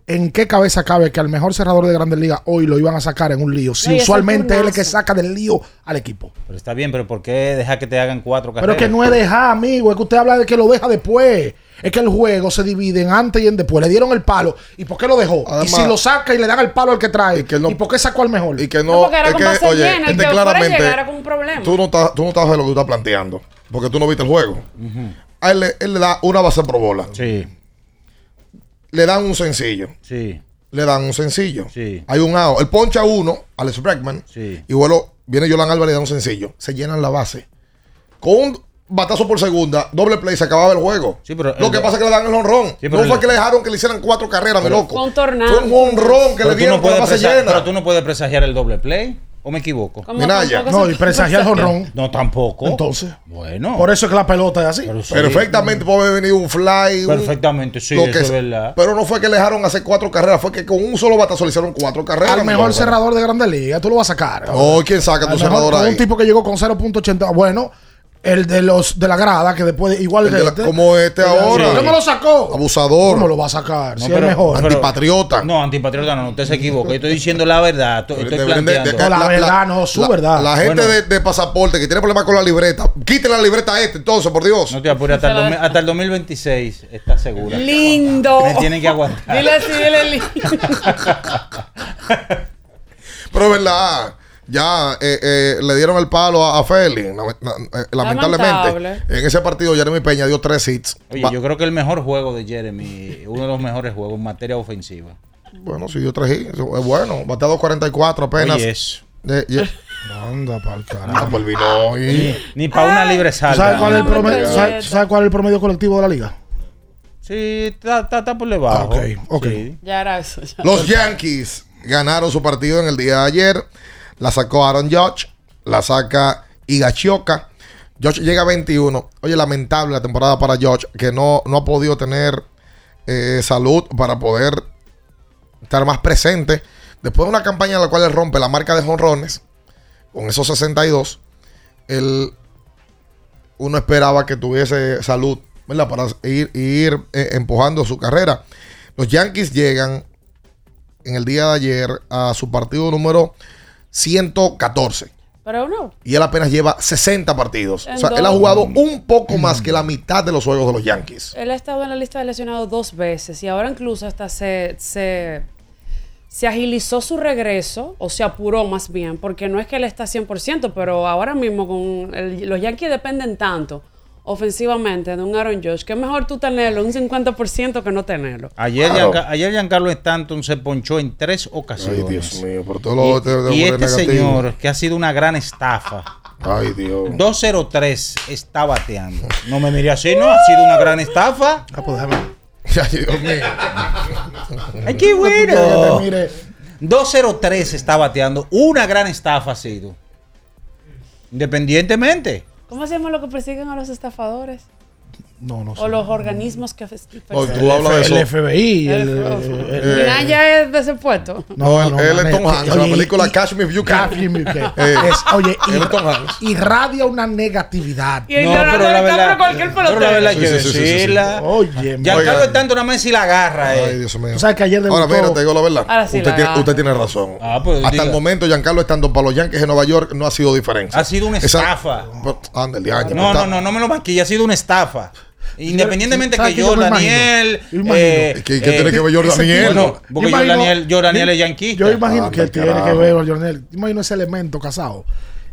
¿en qué cabeza cabe que al mejor cerrador de Grandes Ligas hoy lo iban a sacar en un lío? Si usualmente él es el que saca del lío al equipo. Pero está bien, pero ¿por qué deja que te hagan cuatro Pero carreras? es que no es dejar, amigo. Es que usted habla de que lo deja después. Es que el juego se divide en antes y en después. Le dieron el palo. ¿Y por qué lo dejó? y si lo saca y le dan el palo al que trae. ¿Y, por qué sacó al mejor? Y que No, no, porque era es con que, oye, llena, este que claramente, llegara con un problema. tú no estás, tú no estás de lo que tú estás planteando, porque tú no viste el juego. A él, le- él le da una base por bola. Sí. Le dan un sencillo. Sí. Le dan un sencillo. Sí. Hay un out. Él poncha uno, Alex Bregman. Sí. Y bueno, viene Yolan Álvarez y le da un sencillo. Se llenan la base. Con un batazo por segunda, doble play, se acababa el juego. pero Lo el- que pasa es que le dan el honrón. Sí, pero no el- fue que le dejaron que le hicieran cuatro carreras, mi Pero- loco. Fue un honrón que Pero le dieron no con la base llena. Pero tú no puedes presagiar el doble play. ¿O me equivoco? ¿Cómo Minaya. No, y presagiar el jonrón. No, tampoco. Entonces. Bueno. Por eso es que la pelota es así. Pero sí. Perfectamente puede haber venido un fly. un- Perfectamente, sí, lo eso que es sea. verdad. Pero no fue que le dejaron hacer cuatro carreras, fue que con un solo batazo le hicieron cuatro carreras. Al mejor cerrador de Grandes Ligas, tú lo vas a sacar. Oh, ¿quién saca tu cerrador ahí? Un tipo que llegó con 0.80. Bueno, el de los de la grada, que después, igual El que de la- este. como este ahora. ¿Por qué me lo sacó? Abusador. ¿Cómo lo va a sacar? No, si pero- es mejor. pero- Antipatriota. No, antipatriota no, usted se equivoca. Yo estoy diciendo la verdad. Estoy, estoy de- planteando. de- No, la verdad, no, su la- verdad. La gente Bueno. de, de pasaporte que tiene problemas con la libreta, quiten la libreta a este, entonces, por Dios. No te apures, hasta el, dos mil- hasta el 2026 está segura. Lindo. Me tienen que aguantar. Dile así, dile lindo. [LAUGHS] Pero es verdad, ya eh, eh, le dieron el palo a, a Félix. eh, lamentablemente, Lamentable. en ese partido, Jeremy Peña dio tres hits. Oye, Va- yo creo que el mejor juego de Jeremy, uno de los mejores juegos en materia ofensiva. Bueno, sí dio tres hits. Es bueno, bateado 44 apenas. Oye, eso. Eh, yeah. Anda pa'l carajo. Ah, pues vino y- Ni para una libre ¿Tú salva. sabes cuál, es el promedio, pero- ¿sabes, sabes cuál es el promedio colectivo de la liga? Sí, está, está, está por debajo. Ok, ok. Sí. Ya era eso. ya. Los Yankees ganaron su partido en el día de ayer. La sacó Aaron Judge. La saca Higashioka. Judge llega a 21. Oye, lamentable la temporada para Judge, que no, no ha podido tener eh, salud para poder estar más presente. Después de una campaña en la cual él rompe la marca de jonrones, con esos 62, él, uno esperaba que tuviese salud. Para ir, ir eh, empujando su carrera. Los Yankees llegan en el día de ayer a su partido número 114. Pero no. Y él apenas lleva 60 partidos. O sea, él ha jugado un poco más que la mitad de los juegos de los Yankees. Él ha estado en la lista de lesionados dos veces y ahora incluso hasta se, se, se agilizó su regreso, o se apuró más bien, porque no es que él está 100%, pero ahora mismo con el- los Yankees dependen tanto ofensivamente de un Aaron Josh, que es mejor tú tenerlo un 50% que no tenerlo. Ayer, Claro. Gianca- ayer Giancarlo Stanton se ponchó en tres ocasiones. Ay, Dios mío, por todo lo de, de y, y este negativo. señor, que ha sido una gran estafa, Ay, Dios. 203 está bateando. No me mire así, ¿no? Ha sido una gran estafa. Ah, pues déjame. [LAUGHS] Ay, Dios mío. ¡Ay, qué bueno! mire. 203 está bateando. Una gran estafa ha sido. Independientemente. ¿Cómo se llama lo que persiguen a los estafadores? No, no sé. O los organismos que. Oh, tú hablas de eso. El FBI. El, el- Eh, el- Minaya es de ese puesto. No, él, [LAUGHS] él es Tom. Hanks. En la película Catch Me If You Can. Catch Me If You Can. Eh, Es- oye, es irradia una negatividad. Y el Leonardo pero la verdad- cualquier pero la verdad hay que decirla. Oye, Giancarlo Oigan. está en una mesa y la agarra. eh. Ay, Dios mío. Tú sabes que ayer Ahora, mira, te digo la verdad. Usted, tiene, agarra. usted tiene razón. Ah, pues, Hasta diga. el momento, Giancarlo estando para los Yankees de Nueva York no ha sido diferencia. Ha sido una Esa- estafa. Ándale, No, pues, no, no, no me lo maquille, ha sido una estafa. Independientemente ¿sabes que yo, yo me imagino? Daniel. Yo eh, ¿Y qué- tiene que ver Jordan Daniel? Bueno, porque yo yo, imagino- Daniel, yo, Daniel yo- es yanquista. Yo imagino Anda, que tiene carajo. que ver, Jornel. Yo imagino ese elemento casado.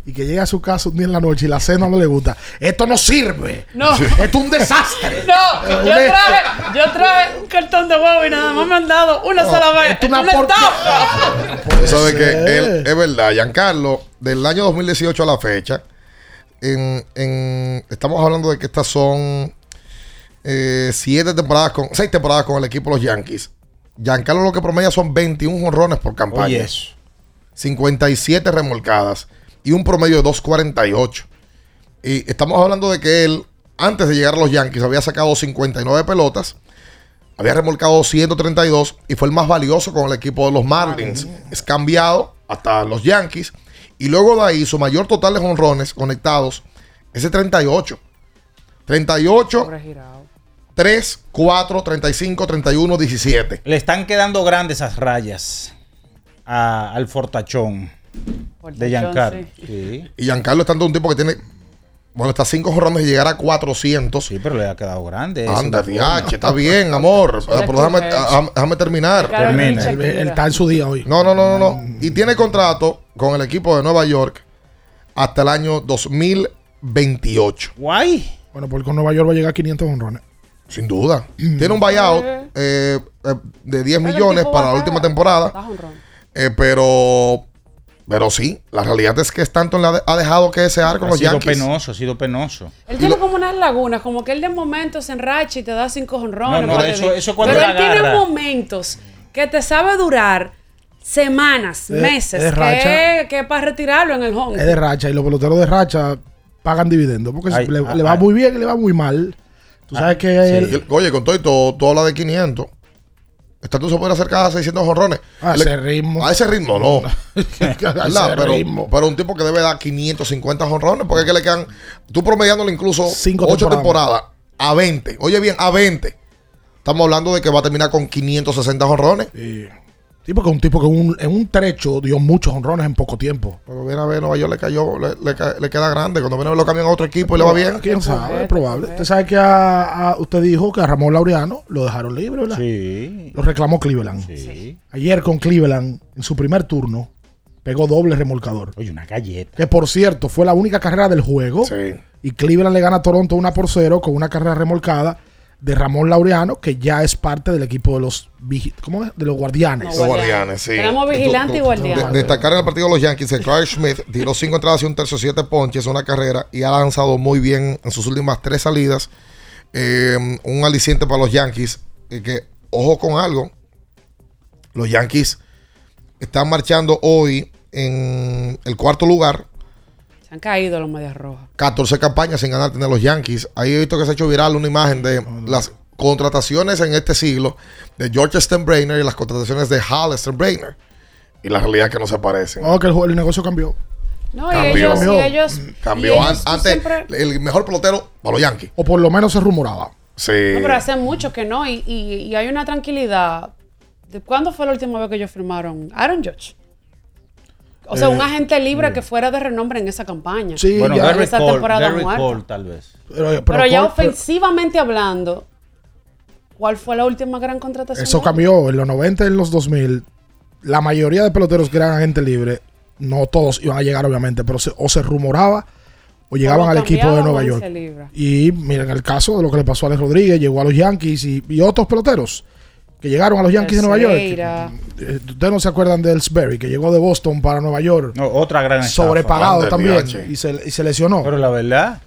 Y que llega a su casa un día en la noche y la cena no le gusta. Esto no sirve. No. Esto es un desastre. No, yo Una- traje, yo traje un cartón de huevo y nada más me han dado una sola vez. esto es una Una. Tú sabes que él, es verdad, Giancarlo, del año 2018 a la fecha, en, en- estamos hablando de que estas son eh, siete temporadas con, seis temporadas con el equipo de los Yankees. Giancarlo lo que promedia son 21 honrones por campaña. Oye, eso. 57 remolcadas y un promedio de 2.48. Y estamos hablando de que él, antes de llegar a los Yankees, había sacado 59 pelotas, había remolcado 132 y fue el más valioso con el equipo de los Marlins. Es cambiado hasta los Yankees. Y luego de ahí, su mayor total de honrones conectados es de 38. 38, Pobre girado. 3, 4, 35, 31, 17. Le están quedando grandes esas rayas a- al fortachón de Giancarlo. sí. Sí. Y Giancarlo es tanto un tipo que tiene, bueno, está 5 honrones de llegar a 400. Sí, pero le ha quedado grande. de Anda, diache, está bien, amor. Pero déjame, déjame terminar. Termina. Él, él está en su día hoy. No, no, no, no, no. Y tiene contrato con el equipo de Nueva York hasta el año 2028. Guay. Bueno, porque con Nueva York va a llegar a 500 honrones. Sin duda. Tiene un buyout Eh. eh, eh, de 10 Pero el millones para la última temporada. Eh, pero, pero sí, la realidad es que Stanton le ha, de- ha dejado que desear con Ha los sido Yankees. penoso, ha sido penoso. Él tiene como unas lagunas, como que él de momento se enracha y te da cinco honrones. No, no, para eso- que- eso cuando Pero él tiene momentos que te sabe durar semanas, Es- meses, es racha. que, que para retirarlo en el home. Es de racha y los peloteros de racha pagan dividendos porque Ay, le, ay, le va ay. muy bien y le va muy mal. Tú sabes que él- Y él- oye, con todo y todo, tú hablas de 500. Stanton se puede acercar a 600 honrones. a ese ritmo. A ese ritmo, no. [LAUGHS] a ese Pero, ritmo. pero un tipo que debe dar 550 honrones, porque es que le quedan, tú promediándole incluso Cinco 8 temporadas. temporadas a 20. Oye bien, a 20. Estamos hablando de que va a terminar con 560 honrones. Sí. Sí, porque un tipo que un- en un trecho dio muchos honrones en poco tiempo. Pero viene a ver, Nueva York le cayó, le, le ca- le queda grande. Cuando viene a ver lo cambian a otro equipo y le va bien. ¿Quién sabe? Es probable. Usted sabe que a- a- usted dijo que a Ramón Laureano lo dejaron libre, ¿verdad? Sí. Lo reclamó Cleveland. Sí. Ayer con Cleveland, en su primer turno, pegó doble remolcador. Oye, una galleta. Que por cierto, fue la única carrera del juego. Sí. Y Cleveland le gana a Toronto una por cero con una carrera remolcada de Ramón Laureano, que ya es parte del equipo de los ¿cómo es? de los guardianes. Los guardianes, sí. Tenemos vigilante y guardián. De- destacar en el partido de los Yankees que Clark Smith tiró cinco entradas y un tercio, siete ponches, una carrera y ha lanzado muy bien en sus últimas tres salidas. Eh, un aliciente para los Yankees. eh, que, ojo con algo, los Yankees están marchando hoy en el cuarto lugar. Han caído los medias rojas. 14 campañas sin ganar tener los Yankees. Ahí he visto que se ha hecho viral una imagen de las contrataciones en este siglo de George Steinbrenner y las contrataciones de Hal Steinbrenner. Y la realidad es que no se parecen. Oh, que el, el negocio cambió. No, y Cambió. ellos, y ellos, Cambió y ellos tú antes siempre- el mejor pelotero para los Yankees. O por lo menos se rumoraba. Sí. No, pero hace mucho que no. Y, y- y hay una tranquilidad. ¿De ¿Cuándo fue la última vez que ellos firmaron? Aaron Judge. O sea, Eh, un agente libre que fuera de renombre en esa campaña. Sí, Bueno, ya- Garrett esa Cole, temporada. Cole, tal vez. Pero, Pero, ya Cole- pero ofensivamente hablando, ¿cuál fue la última gran contratación? eso cambió en los 90 y en los 2000. La mayoría de peloteros que eran agentes libres, no todos iban a llegar obviamente, pero se- o se rumoraba o llegaban al equipo de Nueva York. libra. Y miren el caso de lo que le pasó a Alex Rodríguez, llegó a los Yankees y, y otros peloteros que llegaron a los Yankees de Nueva York. Eh, Ustedes no se acuerdan de Ellsbury, que llegó de Boston para Nueva York. No, otra gran estafa. sobrepagado también y se, y se lesionó. Pero la verdad,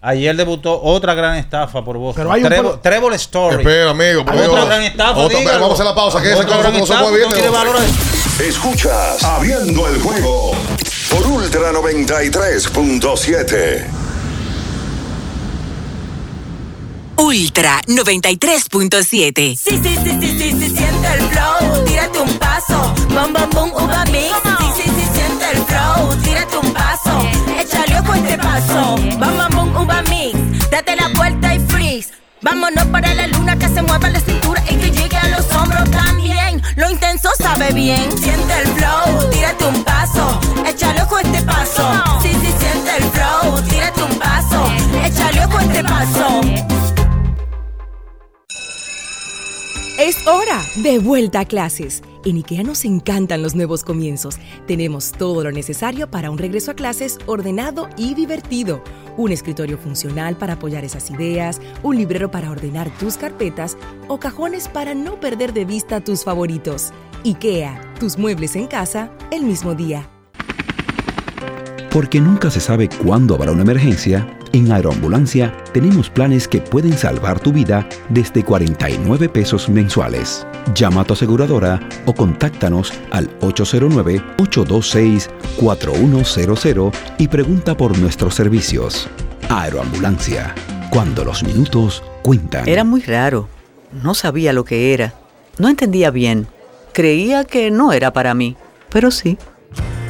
ayer debutó otra gran estafa por Boston. Pero hay un Trevor Story. Espera, amigo. Otra gran estafa, otra- dígalo. vamos a hacer la pausa. Que ese gran estafa, no valorar. Escuchas Abriendo el juego por Ultra 93.7. Ultra 93.7. Sí, sí, sí, sí, sí, sí, siente el flow. Tírate un paso. Bom, bom, bom, uva mix. Sí, sí, sí, siente el flow. Tírate un paso. Échale ojo este paso. Bom, bom, bom, uva mix. Date la vuelta y freeze. Vámonos para la luna que se mueva la cintura y que llegue a los hombros también. Lo intenso sabe bien. Siente el flow, tírate un paso. Échale ojo este paso. Sí, sí, siente el flow, tírate un paso. Échale ojo este paso. Es hora de vuelta a clases. En IKEA nos encantan los nuevos comienzos. Tenemos todo lo necesario para un regreso a clases ordenado y divertido. Un escritorio funcional para apoyar esas ideas, un librero para ordenar tus carpetas o cajones para no perder de vista tus favoritos. IKEA, tus muebles en casa el mismo día. Porque nunca se sabe cuándo habrá una emergencia, en Aeroambulancia tenemos planes que pueden salvar tu vida desde 49 pesos mensuales. Llama a tu aseguradora o contáctanos al 809-826-4100 y pregunta por nuestros servicios. Aeroambulancia, cuando los minutos cuentan. Era muy raro. No sabía lo que era. No entendía bien. Creía que no era para mí, pero sí.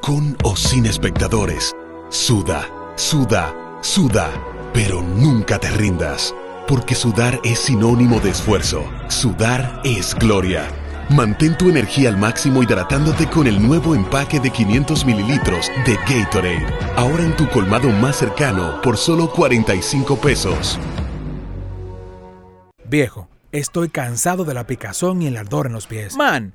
con o sin espectadores. Suda, suda, suda, pero nunca te rindas, porque sudar es sinónimo de esfuerzo. Sudar es gloria. Mantén tu energía al máximo hidratándote con el nuevo empaque de 500 mililitros de Gatorade. Ahora en tu colmado más cercano por solo 45 pesos. Viejo, estoy cansado de la picazón y el ardor en los pies. Man,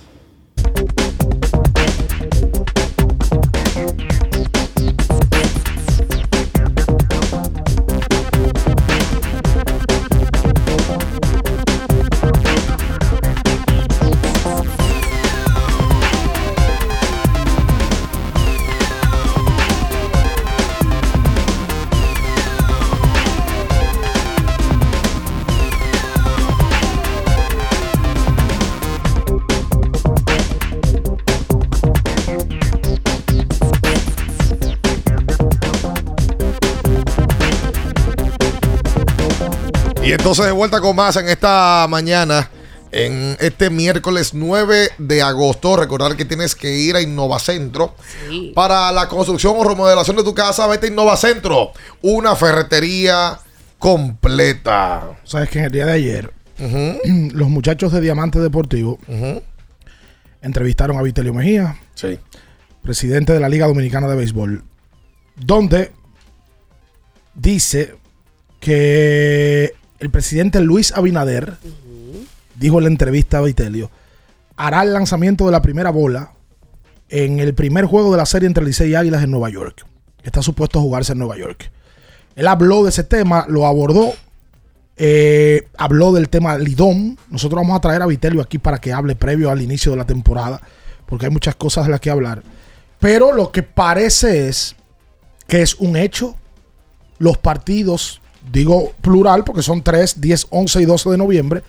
Y entonces de vuelta con más en esta mañana, en este miércoles 9 de agosto. Recordar que tienes que ir a Innovacentro. Para la construcción o remodelación de tu casa, vete a Innovacentro. Una ferretería completa. Sabes que en el día de ayer, [CLEARS THROAT] los muchachos de Diamante Deportivo entrevistaron a Vitelio Mejía, presidente de la Liga Dominicana de Béisbol, donde dice que el presidente Luis Abinader dijo en la entrevista a Vitelio, hará el lanzamiento de la primera bola en el primer juego de la serie entre Licey y Águilas en Nueva York. Está supuesto a jugarse en Nueva York. Él habló de ese tema, lo abordó, eh, habló del tema Lidón. Nosotros vamos a traer a Vitelio aquí para que hable previo al inicio de la temporada, porque hay muchas cosas de las que hablar. Pero lo que parece es que es un hecho. Los partidos, digo plural, porque son 3, 10, 11 y 12 de noviembre,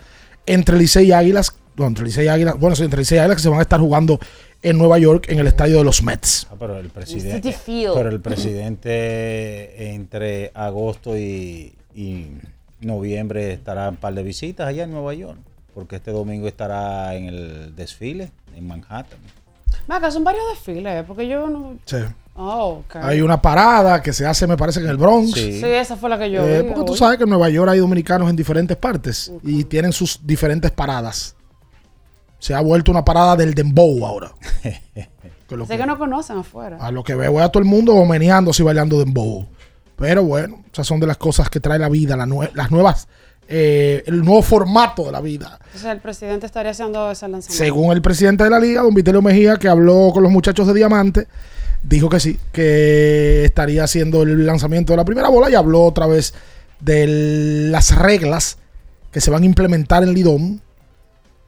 entre Licey y Águilas, no, entre Licey y Águilas, bueno, sí, entre Licey y Águilas que se van a estar jugando en Nueva York en el estadio de los Mets. Ah, pero el presidente, pero el presidente entre agosto y, y noviembre estará un par de visitas allá en Nueva York, porque este domingo estará en el desfile en Manhattan. Maca, son varios desfiles, porque yo no. Sí. Oh, ok. Hay una parada que se hace, me parece, que en el Bronx. Sí, esa fue la que yo Eh, vi. porque tú sabes que en Nueva York hay dominicanos en diferentes partes y tienen sus diferentes paradas. Se ha vuelto una parada del dembow ahora. [LAUGHS] Que lo Sé que no conocen afuera. A lo que veo a todo el mundo meneando y bailando dembow. Pero bueno, esas son de las cosas que trae la vida, la nue- las nuevas, eh, el nuevo formato de la vida. Entonces el presidente estaría haciendo ese lanzamiento. Según el presidente de la liga, don Vitelio Mejía, que habló con los muchachos de Diamante, dijo que sí, que estaría haciendo el lanzamiento de la primera bola y habló otra vez de las reglas que se van a implementar en Lidón,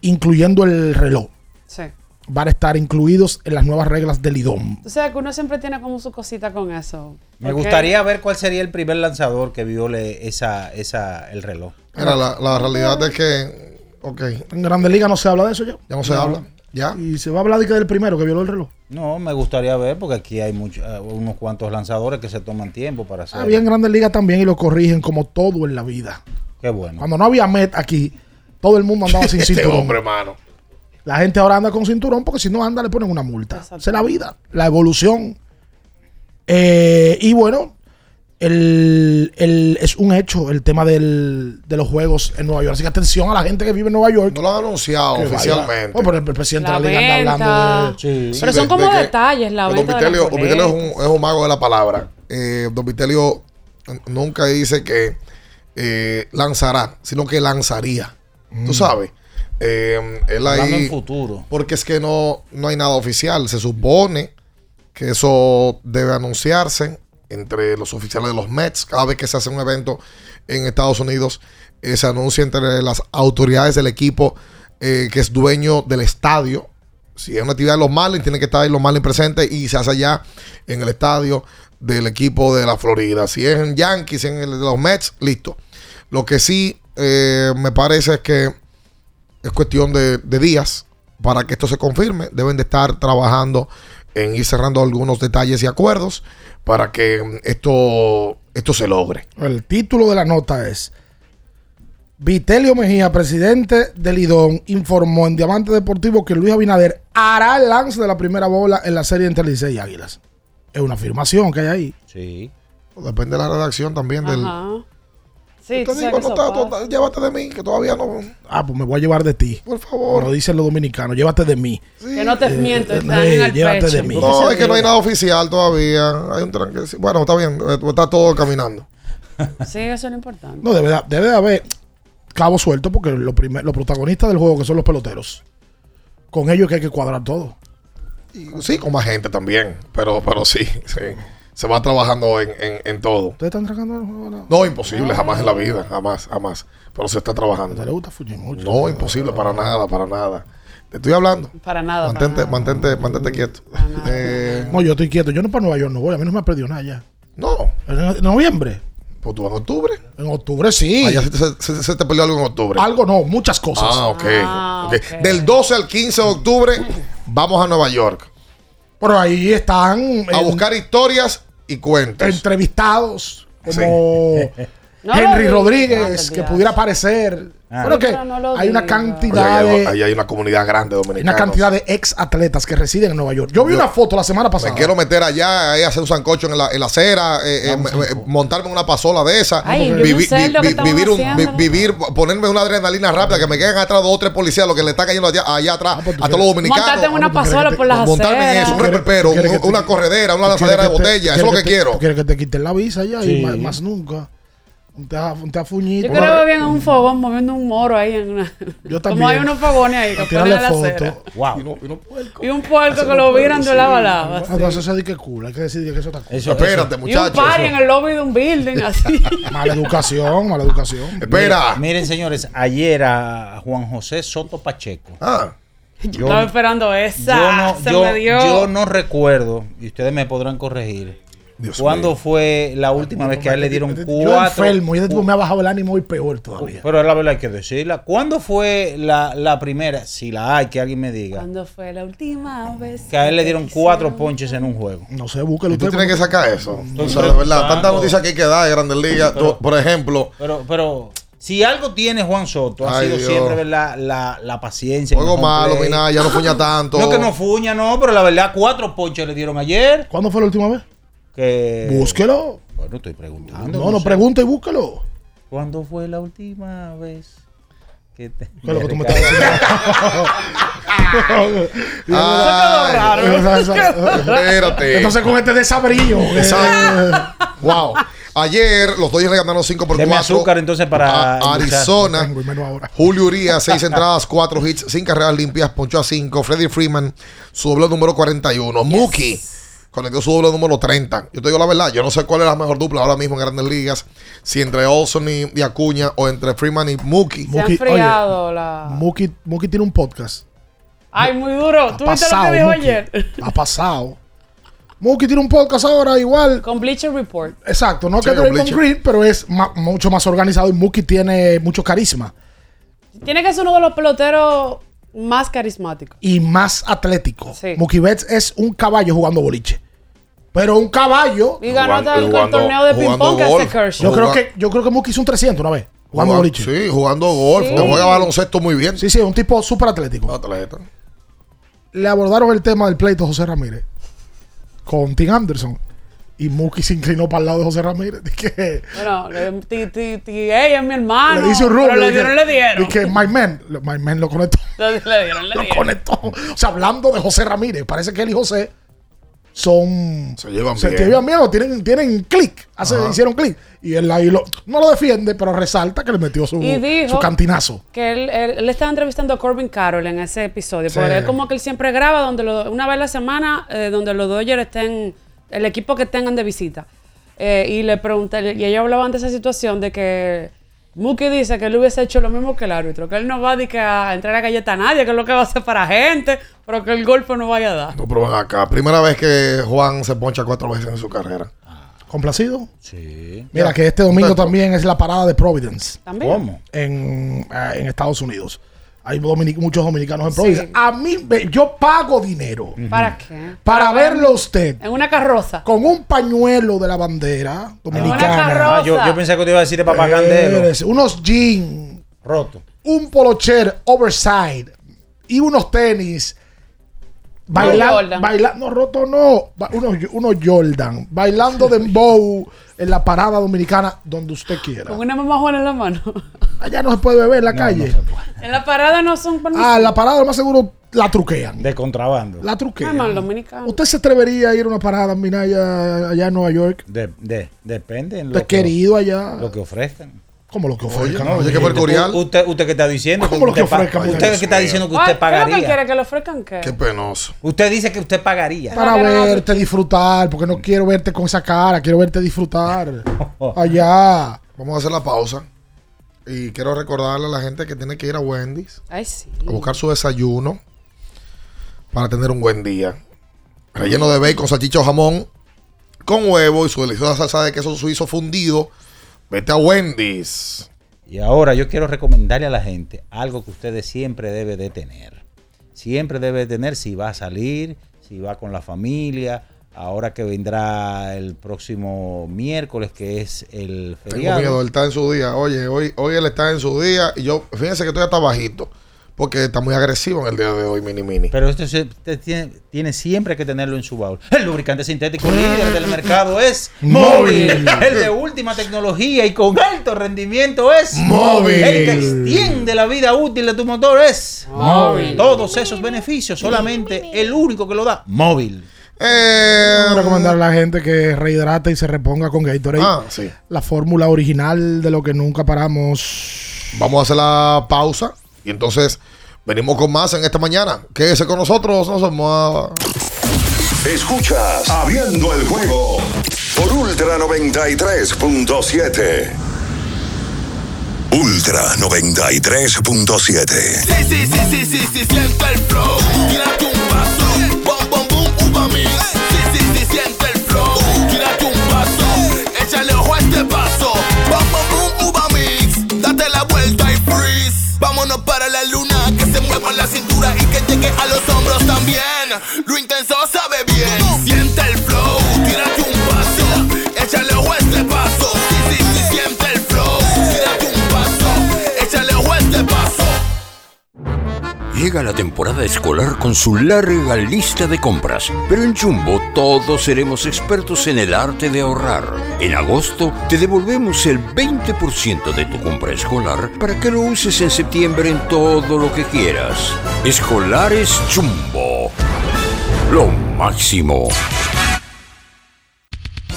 incluyendo el reloj. Sí. Van a estar incluidos en las nuevas reglas de Lidón. O sea, que uno siempre tiene como su cosita con eso. Me gustaría ver cuál sería el primer lanzador que viole esa, esa, el reloj. Mira, la, la realidad es que, ok, En Grandes Ligas no se habla de eso ya. ya no se habla. Ya. Y se va a hablar de que del primero que violó el reloj. No, me gustaría ver porque aquí hay muchos, eh, unos cuantos lanzadores que se toman tiempo para hacer. Había en Grandes Ligas también y lo corrigen como todo en la vida. Qué bueno. Cuando no había Met aquí, todo el mundo andaba [LAUGHS] sin Este cinturón. hombre, mano. La gente ahora anda con cinturón porque si no anda le ponen una multa. Esa es la vida, la evolución. Eh, y bueno, el, el- es un hecho el tema del- de los juegos en Nueva York. Así que atención a la gente que vive en Nueva York. No lo han anunciado oficialmente. Oh, pero el, el presidente La de la liga anda hablando de... Pero son como detalles, la Don Vitelio, las Don Vitelio es, un, es un mago de la palabra. Eh, Don Vitelio nunca dice que eh, lanzará, sino que lanzaría. Tú sabes. Eh, él ahí, en futuro. porque es que no, no hay nada oficial. Se supone que eso debe anunciarse entre los oficiales de los Mets. Cada vez que se hace un evento en Estados Unidos, eh, se anuncia entre las autoridades del equipo eh, que es dueño del estadio. Si es una actividad de los Marlins, tiene que estar ahí los Marlins presentes y se hace allá en el estadio del equipo de la Florida. Si es en Yankees, en el de los Mets, listo. Lo que sí eh, me parece es que es cuestión de, de días para que esto se confirme. Deben de estar trabajando en ir cerrando algunos detalles y acuerdos para que mm, esto, esto se logre. El título de la nota es Vitelio Mejía, presidente del Lidón, informó en Diamante Deportivo que Luis Abinader hará el lance de la primera bola en la serie entre Licey y Águilas. Es una afirmación que hay ahí. Sí. Depende de la redacción también del... Sí, Te digo, no llévate de mí, que todavía no... Ah, pues me voy a llevar de ti. Por favor. Como dicen los dominicanos, llévate de mí. Que no te Eh, miento, eh, están eh, en el llévate pecho. de mí. No, es que no hay nada oficial todavía. Hay un tranque- Bueno, está bien, eh, está todo caminando. [LAUGHS] Sí, eso es lo importante. No, debe de, debe de haber cabo suelto porque lo primer- los protagonistas del juego que son los peloteros. Con ellos es que hay que cuadrar todo. Y sí, con más gente también, pero, pero sí, sí. Se va trabajando en, en, en todo. ¿Ustedes están trabajando el juego? No. No, imposible, jamás en la vida, jamás, jamás. Pero se está trabajando. le gusta Fujimori? No, imposible, para nada, para nada. Te estoy hablando. Para nada. Mantente, mantente, mantente quieto. [LAUGHS] Eh, No, yo estoy quieto. Yo no para Nueva York no voy. A mí no me ha perdido nada ya. no, En, noviembre. pues tú en octubre. En octubre sí. Allá se, te- se- se te perdió algo en octubre. Algo no, muchas cosas. Ah, ok. Ah, ok. ok. Del 12 al 15 de octubre [LAUGHS] vamos a Nueva York Pero ahí están a en- buscar historias y cuentos. entrevistados como [LAUGHS] Henry Rodríguez, que pudiera aparecer. Ah. Pero que no hay una cantidad ahí, de ahí hay una comunidad grande hay dominicana. una cantidad de ex atletas que residen en Nueva York. Yo vi Yo- una foto la semana pasada. Me quiero meter allá, ahí, hacer un sancocho en la, en la acera, eh, eh, me- montarme en una pasola de esa, Ay, vivi- vi- vivir, un- haciendo. vi- vivir, ponerme una adrenalina rápida, que me queden atrás dos o tres policías, lo que le está cayendo allá, allá atrás pues tú a todos los dominicanos. Montarte en una Ah, pues quieres pasola por las montarme en aceras. eso, un te- una corredera, una ¿Tú quieres lanzadera de botella, eso es lo que quiero. Quieres que te quiten la visa ya y más nunca. Un ta- un tafuñito. Yo creo que bien en un fogón moviendo un moro ahí en una. Yo Como hay unos fogones ahí que ponen la foto. Wow. Y un puerco que lo viran de lado a lado. así. Entonces eso es de que cool. Hay que decir que eso está cool. Eso- Espérate, Y un muchachos. party en el lobby de un building [LAUGHS] así. Mala educación, mala educación. [LAUGHS] Espera. Miren, miren, señores, ayer a Juan José Soto Pacheco. Ah. Yo, Estaba esperando esa. yo no, se yo- me dio. yo no recuerdo, y ustedes me podrán corregir, cuándo fue la última vez que a él le dieron Yo cuatro. enfermo y este tipo me ha bajado el ánimo y peor todavía. Pero la verdad hay que decirla. ¿Cuándo fue la, la primera? Si la hay, que alguien me diga. ¿Cuándo fue la última vez? Que a él le dieron cuatro ponches en un juego. No sé, búsquelo usted. tienes que sacar eso. O sea, de verdad, tanta noticia que hay que dar de Grandes Ligas. Pero- Por ejemplo, Pero, pero si algo tiene Juan Soto, ha Ay, sido Dios. siempre ¿verdad? La, la paciencia. juego malo, play. Minaya, no fuña [LAUGHS] tanto. No que no fuña, no, pero la verdad, cuatro ponches le dieron ayer. ¿Cuándo fue la última vez? Que... Búsquelo. Bueno, estoy preguntando. No, no sé. pregunte y búsquelo. ¿Cuándo fue la última vez que te... ¿Qué es lo que tú me [LAUGHS] recargaste? Ay, Espérate. Entonces con este desabrillo. Exacto. wow. Ayer los Dodgers le ganaron 5 por Deme 4 azúcar entonces para a Arizona. Julio Urias, 6 entradas, 4 hits, 5 carreras limpias, ponchó a 5. Freddy Freeman, su doble número 41. Mookie conectó su doble número 30. Yo te digo la verdad, yo no sé cuál es la mejor dupla ahora mismo en Grandes Ligas. Si entre Olson y, y Acuña o entre Freeman y Mookie. Se ha Mookie, enfriado la. Mookie, Mookie tiene un podcast. Ay, muy duro. Ha ¿Tú viste lo pasado, que dijo Mookie. ayer? Ha pasado. Mookie tiene un podcast ahora igual. Con Bleacher Report. Exacto, no Sí, que con Bleacher. Green, pero es ma- mucho más organizado y Mookie tiene mucho carisma Tiene que ser uno de los peloteros más carismáticos. y más atlético. Sí. Mookie Betts es un caballo jugando boliche. Pero un caballo. Y ganó hasta el, jugando- torneo de ping-pong que hace. Kershaw. Yo creo que yo creo que Mookie hizo un 300 una vez jugando boliche. Sí, jugando golf. Sí. Que juega baloncesto muy bien. Sí, sí, es un tipo súper atlético. Atleta. Le abordaron el tema del pleito a José Ramírez con Tim Anderson. Y Mookie se inclinó para el lado de José Ramírez. [LAUGHS] Dije, Bueno, le- ti- ti- ti- ella es mi hermano. le dice un pero rubio. le dije- dieron, le dieron. dije, my man. Lo- My man lo conectó. Le le dieron, le [LAUGHS] Lo dieron. conectó. O sea, hablando de José Ramírez. Parece que él y José son. Se llevan se bien. llevan bien o tienen, tienen clic. Hicieron clic. Y él ahí lo, no lo defiende, pero resalta que le metió su, Y dijo su cantinazo. Que él, él, él estaba entrevistando a Corbin Carroll en ese episodio. Sí. Porque él como que él siempre graba donde lo- una vez a la semana, eh, donde los Dodgers estén, el equipo que tengan de visita. Eh, y le pregunté, y ellos hablaban de esa situación de que Mookie dice que él hubiese hecho lo mismo que el árbitro, que él no va a, di que a entrar a galleta a nadie, que es lo que va a hacer para gente, pero que el golpe no vaya a dar. No, pero ven acá. Primera vez que Juan se poncha cuatro veces en su carrera. ¿Complacido? Sí. Mira, que este domingo Perfecto. también es la parada de Providence También. ¿Cómo? en, ah, en Estados Unidos. Hay dominic- muchos dominicanos en Sí. Providence. A mí, me- yo pago dinero ¿Para qué? para verlo a usted En una carroza. con un pañuelo de la bandera Una dominicana. carroza. Ah, yo, yo pensé que te iba a decir de papá Candelo. Espérese, unos jeans, Roto. un polocher overside y unos tenis. Jordan. Bailando, bailando, roto no, ba- unos, unos Jordan, bailando [LAUGHS] dembow en la parada dominicana donde usted quiera. Con una mamá Juana en la mano. Allá no se puede beber en la calle. en la parada no son permitidos. Ah, la parada lo más seguro la truquean. De contrabando. La Ah, truquean. mal dominicano. ¿Usted se atrevería a ir a una parada en Minaya allá en Nueva York? De, de- depende. en lo que, querido allá. lo que ofrezcan. ¿Cómo lo que Oye, ofrezcan? no, oye, que mercurial. Usted, usted que está diciendo que ¿Cómo lo usted, que pa- ofrezcan? usted Dios que está diciendo que Ay, usted ¿qué lo que pagaría. quiere? ¿Que le ofrezcan qué? Qué penoso. Usted dice que usted pagaría. Para que no, verte disfrutar, porque no quiero verte con esa cara, quiero verte disfrutar. [LAUGHS] Allá. Vamos a hacer la pausa. Y quiero recordarle a la gente que tiene que ir a Wendy's Ay, sí. a buscar su desayuno para tener un buen día. Relleno de bacon, salchicha o jamón con huevo y su deliciosa salsa de queso suizo fundido. Vete a Wendy's. Y ahora yo quiero recomendarle a la gente algo que ustedes siempre debe de tener. Siempre debe de tener si va a salir, si va con la familia. Ahora que vendrá el próximo miércoles, que es el Tengo feriado. miedo, él está en su día. Oye, hoy, hoy él está en su día. Y yo, fíjense que estoy hasta bajito. Porque está muy agresivo en el día de hoy, Mini Mini. Pero esto se- usted tiene, tiene siempre que tenerlo en su baúl. El lubricante sintético líder del mercado es Móvil. El de última tecnología y con alto rendimiento es Móvil. El que extiende la vida útil de tu motor es Móvil. Todos esos beneficios, solamente el único que lo da, móvil. Eh, Vamos a recomendar a la gente que rehidrate y se reponga con Gatorade. Ah, sí. La fórmula original de lo que nunca paramos. Vamos a hacer la pausa y entonces venimos con más en esta mañana. Quédese con nosotros, no somos Escuchas Abriendo el juego por Ultra 93.7. Ultra 93.7. Sí, sí, sí, sí, sí, sí, siente el flow. Tírate un paso. Bom, bom, boom, uva mix. Sí, sí, sí, siente el flow. Tírate un paso. Échale ojo a este paso. Bom, Vámonos para la luna. Que se mueva la cintura y que llegue a los hombros también. Lo intenso Llega la temporada escolar con su larga lista de compras, pero en Jumbo todos seremos expertos en el arte de ahorrar. En agosto te devolvemos el 20% de tu compra escolar para que lo uses en septiembre en todo lo que quieras. Escolares Jumbo. Lo máximo.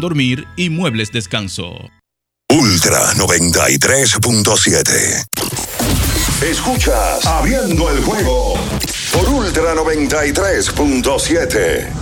dormir y muebles descanso. Ultra 93.7. Escuchas Abriendo el juego por Ultra 93.7.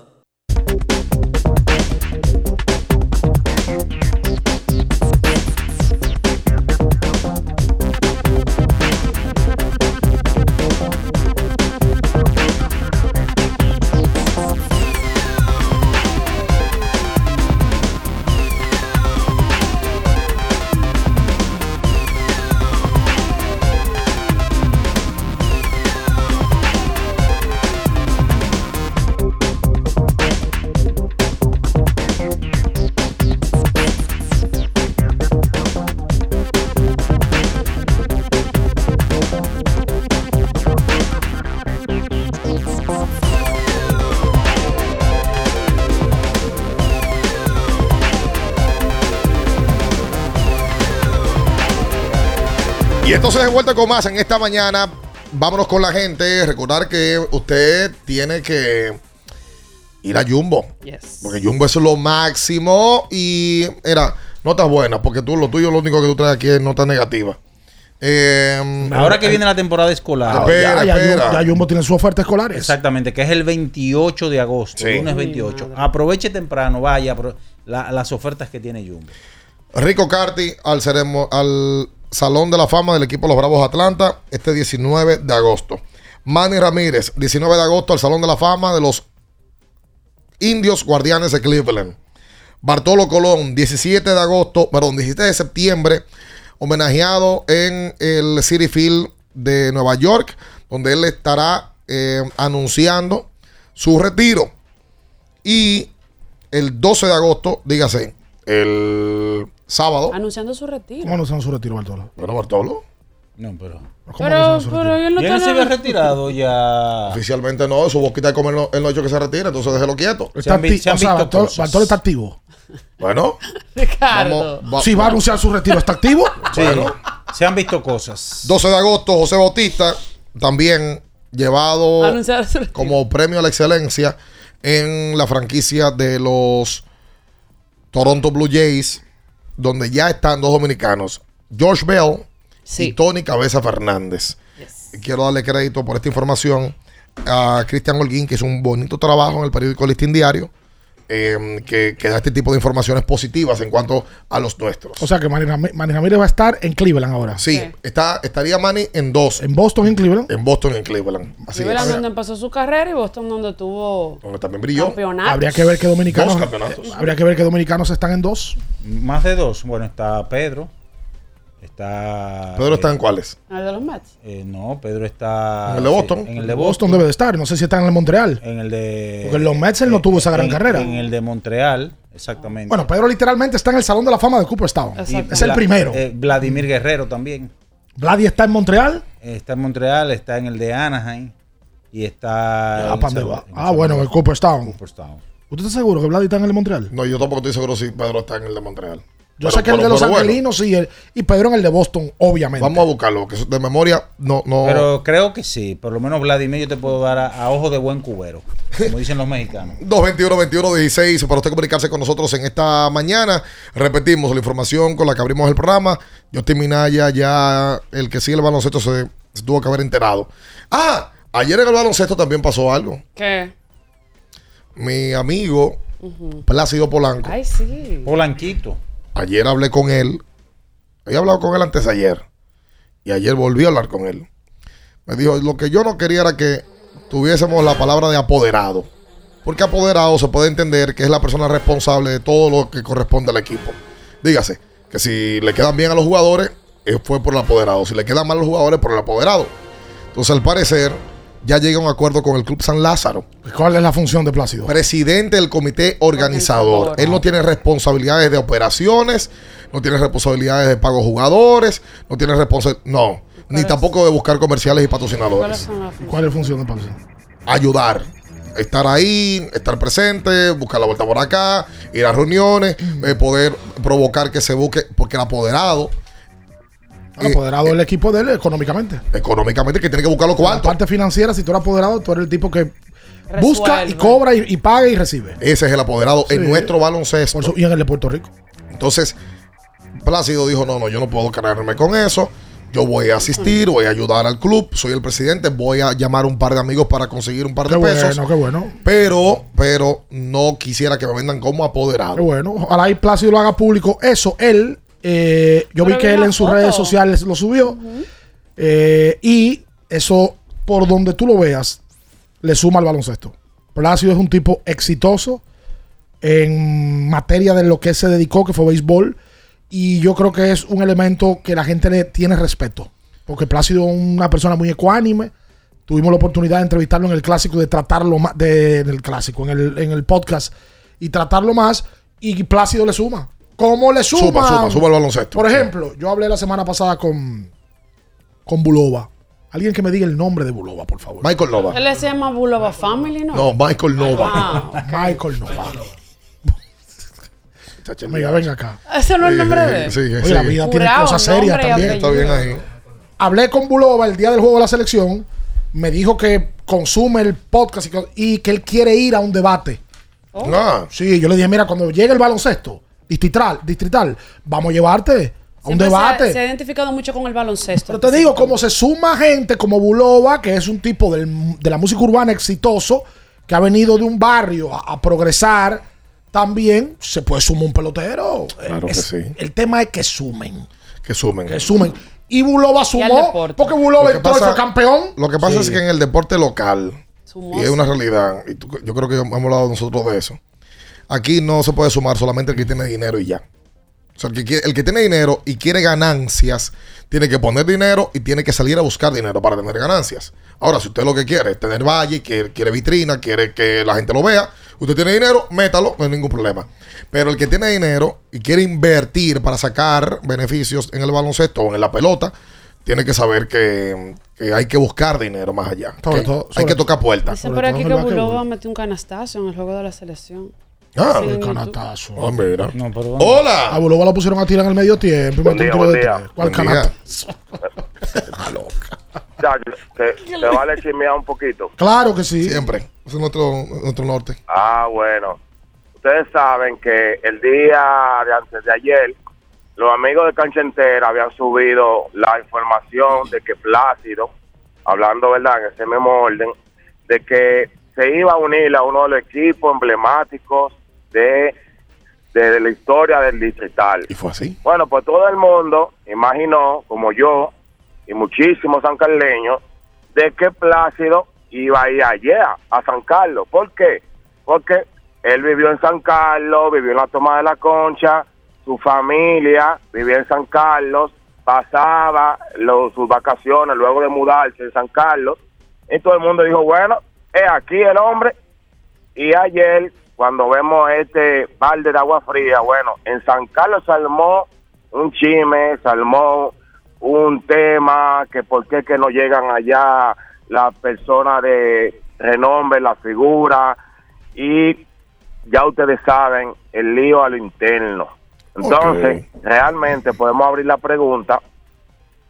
Entonces de vuelta con más en esta mañana. Vámonos con la gente. Recordar que usted tiene que ir a Jumbo. Porque Jumbo es lo máximo. Y era notas buenas. Porque tú lo tuyo, lo único que tú traes aquí es nota negativa. Eh, Ahora que viene la temporada escolar. Espera, ya, espera. ya Jumbo tiene su oferta escolares. Exactamente, que es el 28 de agosto, Sí. lunes 28. Aproveche temprano, vaya, la- las ofertas que tiene Jumbo. Rico Carti al, ceremo- al Salón de la Fama del equipo los Bravos Atlanta este 19 de agosto. Manny Ramírez, 19 de agosto al Salón de la Fama de los Indios Guardianes de Cleveland. Bartolo Colón, 17 de agosto, perdón, 17 de septiembre, homenajeado en el City Field de Nueva York, donde él estará eh, anunciando su retiro. Y el 12 de agosto, dígase, el sábado. Anunciando su retiro. ¿Cómo se su retiro, Bartolo? Bueno, Bartolo. No, pero. Pero, pero él no ¿Y él se había retirado ya? Oficialmente no, su boquita de comer no, él no ha hecho que se retire, entonces déjelo quieto. Está acti- o sea, Bartolo, Bartolo está activo. Bueno, [LAUGHS] Ricardo. va- si va a anunciar su retiro, ¿está activo? Sí, se han visto cosas. 12 de agosto, José Bautista, también llevado como premio a la excelencia en la franquicia de los Toronto Blue Jays, donde ya están dos dominicanos, George Bell y Tony Cabeza Fernández. Quiero darle crédito por esta información a Cristian Holguín, que hizo un bonito trabajo en el periódico Listín Diario, eh, que, que da este tipo de informaciones positivas en cuanto a los nuestros. O sea que Manny, Ram- Manny Ramírez va a estar en Cleveland ahora. Sí, está, estaría Manny en dos. En Boston y en Cleveland. En Boston y en Cleveland. Así Cleveland es. donde empezó su carrera y Boston donde tuvo Donde también brilló. campeonatos. Habría que ver que dominicanos. Dos campeonatos. Habría que ver que dominicanos están en dos. Más de dos. Bueno, está Pedro. Está. Pedro eh, está en cuáles. ¿El de los Mets? eh, no, Pedro está. En el de Boston. sí, en el de Boston. Boston. debe de estar. No sé si está en el Montreal. En el de. Porque en los Mets él no tuvo esa gran en- carrera. En el de Montreal, exactamente. Bueno, Pedro literalmente está en el Salón de la Fama de Cooperstown. Es el primero. eh, Vladimir Guerrero también. Vladi está en Montreal. Está en Montreal, está en el de Anaheim. Y está. Ah, en en Ah, bueno, en el Cooperstown. Cooperstown. ¿Usted está seguro que Vladi está en el de Montreal? No, yo tampoco estoy seguro si Pedro está en el de Montreal. Yo Pero- sé que el de los bueno, angelinos y, el, y Pedro en el de Boston, obviamente. Vamos a buscarlo, que de memoria no. no Pero creo que sí. Por lo menos Vladimir yo te puedo dar a, a ojo de buen cubero. Como dicen los mexicanos. [LAUGHS] 221-21-16 para usted comunicarse con nosotros en esta mañana. Repetimos la información con la que abrimos el programa. Justin Minaya, ya el que sigue el baloncesto se, se tuvo que haber enterado. Ah, ayer en el baloncesto también pasó algo. ¿Qué? Mi amigo Ujú. Plácido Polanco. Ay, sí. Polanquito. Ayer hablé con él. Había hablado con él antes ayer. Y ayer volví a hablar con él. Me dijo, lo que yo no quería era que tuviésemos la palabra de apoderado. Porque apoderado se puede entender que es la persona responsable de todo lo que corresponde al equipo. Dígase, que si le quedan bien a los jugadores, eh, fue por el apoderado. Si le quedan mal a los jugadores, por el apoderado. Entonces, al parecer, ya llega a un acuerdo con el Club San Lázaro. ¿Cuál es la función de Plácido? Presidente del comité organizador. Él no tiene responsabilidades de operaciones, no tiene responsabilidades de pago jugadores, no tiene responsabilidades. No, ni tampoco de buscar comerciales y patrocinadores. ¿Cuál es la función de Plácido? Ayudar. Estar ahí, estar presente, buscar la vuelta por acá, ir a reuniones, eh, poder provocar que se busque, porque el apoderado, El apoderado del equipo de él económicamente. económicamente, que tiene que buscar los La cuartos. parte financiera, si tú eres apoderado, tú eres el tipo que busca y cobra y, y paga y recibe. Ese es el apoderado en Sí. nuestro baloncesto. Por y en el de Puerto Rico. Entonces, Plácido dijo, no, no, yo no puedo cargarme con eso. Yo voy a asistir, voy a ayudar al club, soy el presidente, voy a llamar a un par de amigos para conseguir un par de Qué pesos. bueno, qué bueno. Pero, pero no quisiera que me vendan como apoderado. Qué bueno. Ojalá y Plácido lo haga público. Eso, él, eh, yo vi que él en sus foto. redes sociales lo subió. Eh, y eso, por donde tú lo veas, le suma al baloncesto. Plácido es un tipo exitoso en materia de lo que se dedicó, que fue béisbol. Y yo creo que es un elemento que la gente le tiene respeto. Porque Plácido es una persona muy ecuánime. Tuvimos la oportunidad de entrevistarlo en el clásico, de tratarlo más, de, en el clásico, en el, en el podcast, y tratarlo más. Y Plácido le suma. ¿Cómo le suma? Suma, suma, suma el baloncesto. Por ejemplo, yo hablé la semana pasada con, con Bulova. Alguien que me diga el nombre de Bulova, por favor. Michael Nova. Él se llama Bulova Family, ¿no? No, Michael Nova. Ah, Michael Nova. Amiga, ven acá. Ese no es el nombre de él. Sí, sí, Oye, la sí. vida tiene cosas serias también. Está bien ahí. Hablé con Bulova el día del juego de la selección. Me dijo que consume el podcast y que, y que él quiere ir a un debate. Ah. Sí, yo le dije, mira, cuando llegue el baloncesto distrital, distrital vamos a llevarte a un Siempre se ha- debate. Se, ha identificado mucho con el baloncesto. Pero te digo, como se suma gente como Bulova, que es un tipo del- de la música urbana exitoso, que ha venido de un barrio a, a progresar también se puede sumar un pelotero. Claro que sí. El tema es que sumen. Que sumen. Que sumen. Y Bulova sumó, porque Bulova entró fue campeón. Lo que pasa Sí. es que en el deporte local, Sumó, y es una realidad, y tú- yo creo que hemos hablado nosotros de eso, aquí no se puede sumar solamente el que tiene dinero y ya. O sea, el que, quiere- el que tiene dinero y quiere ganancias, tiene que poner dinero y tiene que salir a buscar dinero para tener ganancias. Ahora, si usted lo que quiere es tener valle, quiere, quiere vitrina, quiere que la gente lo vea, usted tiene dinero, métalo, no hay ningún problema. Pero el que tiene dinero y quiere invertir para sacar beneficios en el baloncesto o en la pelota, tiene que saber que, que hay que buscar dinero más allá. Sobre que todo- hay que tocar puertas. Dicen por aquí que Bulova metió un canastazo en el juego de la selección. Ah, el canatazo. Ah, mira. No, pero Hola. A Bulova lo pusieron a tirar en el medio tiempo. Buen día, buen de día. ¿Cuál canatazo? [LAUGHS] Chacho, te, [LAUGHS] te vale chismear un poquito. Claro que sí. Siempre. Es nuestro, nuestro norte. Ah, bueno. Ustedes saben que el día de antes de ayer, los amigos de Cancha Entera habían subido la información de que Plácido, hablando verdad en ese mismo orden, de que se iba a unir a uno de los equipos emblemáticos de, de la historia del distrital. Y fue así. Bueno, pues todo el mundo imaginó, como yo y muchísimos sancarleños, de que Plácido iba a ir allá, a San Carlos. ¿Por qué? Porque él vivió en San Carlos, vivió en la toma de la concha, su familia vivía en San Carlos, pasaba los- sus vacaciones luego de mudarse en San Carlos, y todo el mundo dijo, bueno, es aquí el hombre, y ayer, cuando vemos este balde de agua fría, bueno, en San Carlos se armó un chisme, se armó un tema, que por qué que no llegan allá las personas de renombre, la figura, y ya ustedes saben, el lío a lo interno. Entonces, realmente podemos abrir la pregunta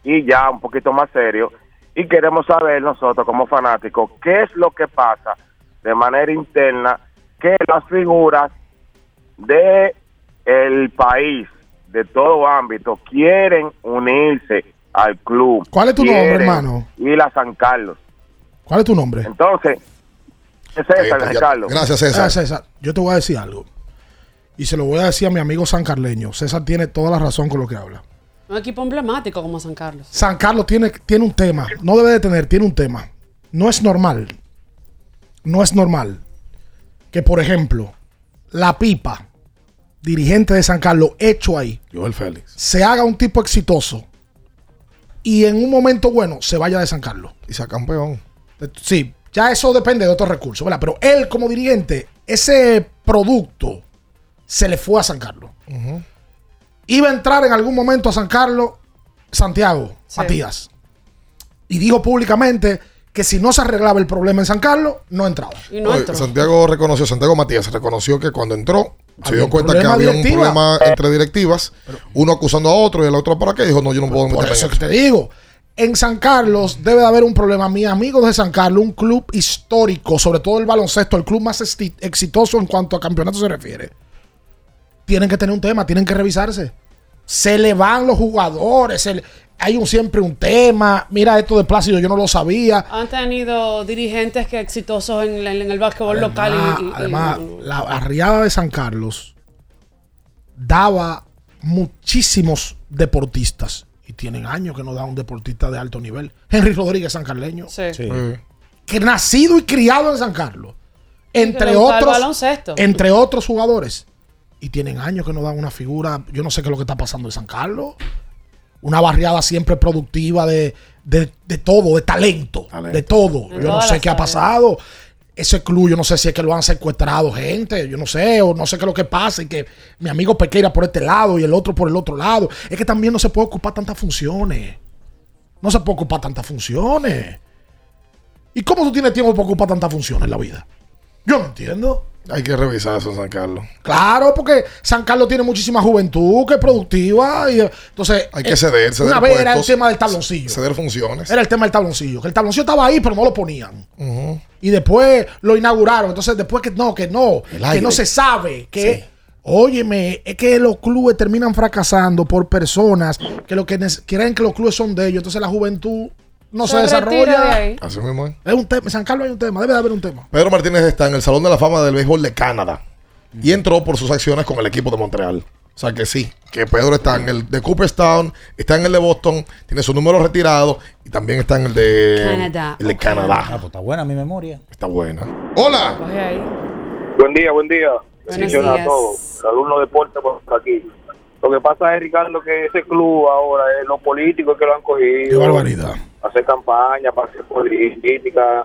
y ya un poquito más serio, y queremos saber nosotros como fanáticos qué es lo que pasa de manera interna que las figuras de el país de todo ámbito quieren unirse al club. ¿Cuál es tu nombre, hermano? Ir a San Carlos. ¿Cuál es tu nombre? Entonces, es César, ya. Carlos. Gracias, César. César, yo te voy a decir algo. Y se lo voy a decir a mi amigo San Carleño. César tiene toda la razón con lo que habla. Un equipo emblemático como San Carlos. San Carlos tiene, tiene un tema. No debe de tener, tiene un tema. No es normal. No es normal que, por ejemplo, la pipa, dirigente de San Carlos, hecho ahí, Joel Félix. se haga un tipo exitoso y en un momento bueno se vaya de San Carlos. Y sea campeón. Sí, ya eso depende de otros recursos, ¿verdad? Pero él como dirigente, ese producto se le fue a San Carlos. Iba a entrar en algún momento a San Carlos Santiago Matías. Y dijo públicamente que si no se arreglaba el problema en San Carlos, no entraba. Oye, Santiago reconoció, Santiago Matías reconoció que cuando entró se dio cuenta que había un problema entre directivas, uno acusando a otro y el otro para qué, dijo, no, yo no puedo Por meterme eso en que te digo. En San Carlos debe de haber un problema. Mis amigos de San Carlos, un club histórico, sobre todo el baloncesto, el club más exitoso en cuanto a campeonato se refiere. Tienen que tener un tema, tienen que revisarse. Se le van los jugadores, se le- hay un, siempre un tema. Mira esto de Plácido, yo no lo sabía. Han tenido dirigentes que exitosos en, en- en el básquetbol local. y- y- y- Además, la barriada de San Carlos daba muchísimos deportistas. Y tienen años que no da un deportista de alto nivel. Henry Rodríguez, sancarleño. Sí. Que nacido y criado en San Carlos. Entre otros. Entre otros jugadores. Y tienen años que no dan una figura. Yo no sé qué es lo que está pasando en San Carlos. Una barriada siempre productiva de, de- de todo, de talento, de todo. Yo no sé qué ha pasado. Ese club, yo no sé si es que lo han secuestrado gente, yo no sé, o no sé qué es lo que pasa, y que mi amigo Pequeira por este lado y el otro por el otro lado. Es que también no se puede ocupar tantas funciones. No se puede ocupar tantas funciones. ¿Y cómo tú tienes tiempo para ocupar tantas funciones en la vida? Yo no entiendo. Hay que revisar eso San Carlos. Claro, porque San Carlos tiene muchísima juventud que es productiva. Y, eh, entonces, Hay que eh, ceder, ceder Una vez era el tema del tabloncillo. Ceder funciones. Era el tema del tabloncillo. Que el tabloncillo estaba ahí, pero no lo ponían. Y después lo inauguraron. Entonces, después que no, que no, que no se sabe, que. Óyeme, es que los clubes terminan fracasando por personas que lo que creen que los clubes son de ellos. Entonces la juventud no se, de desarrolla. ahí. Así mismo es. Es un tema. En San Carlos hay un tema. Debe de haber un tema. Pedro Martínez está en el Salón de la Fama del Béisbol de Canadá. y entró por sus acciones con el equipo de Montreal. O sea que sí, que Pedro está en el de Cooperstown, está en el de Boston, tiene su número retirado y también está en el de Canadá. El de. Canadá. Ah, pues está buena mi memoria. Está buena. Hola. Coge ahí. Buen día, buen día. Bendiciones a todos. Alumno deporte por aquí. Lo que pasa es, Ricardo, que ese club ahora, es los políticos que lo han cogido. Qué barbaridad. Hacer campaña, para hacer política.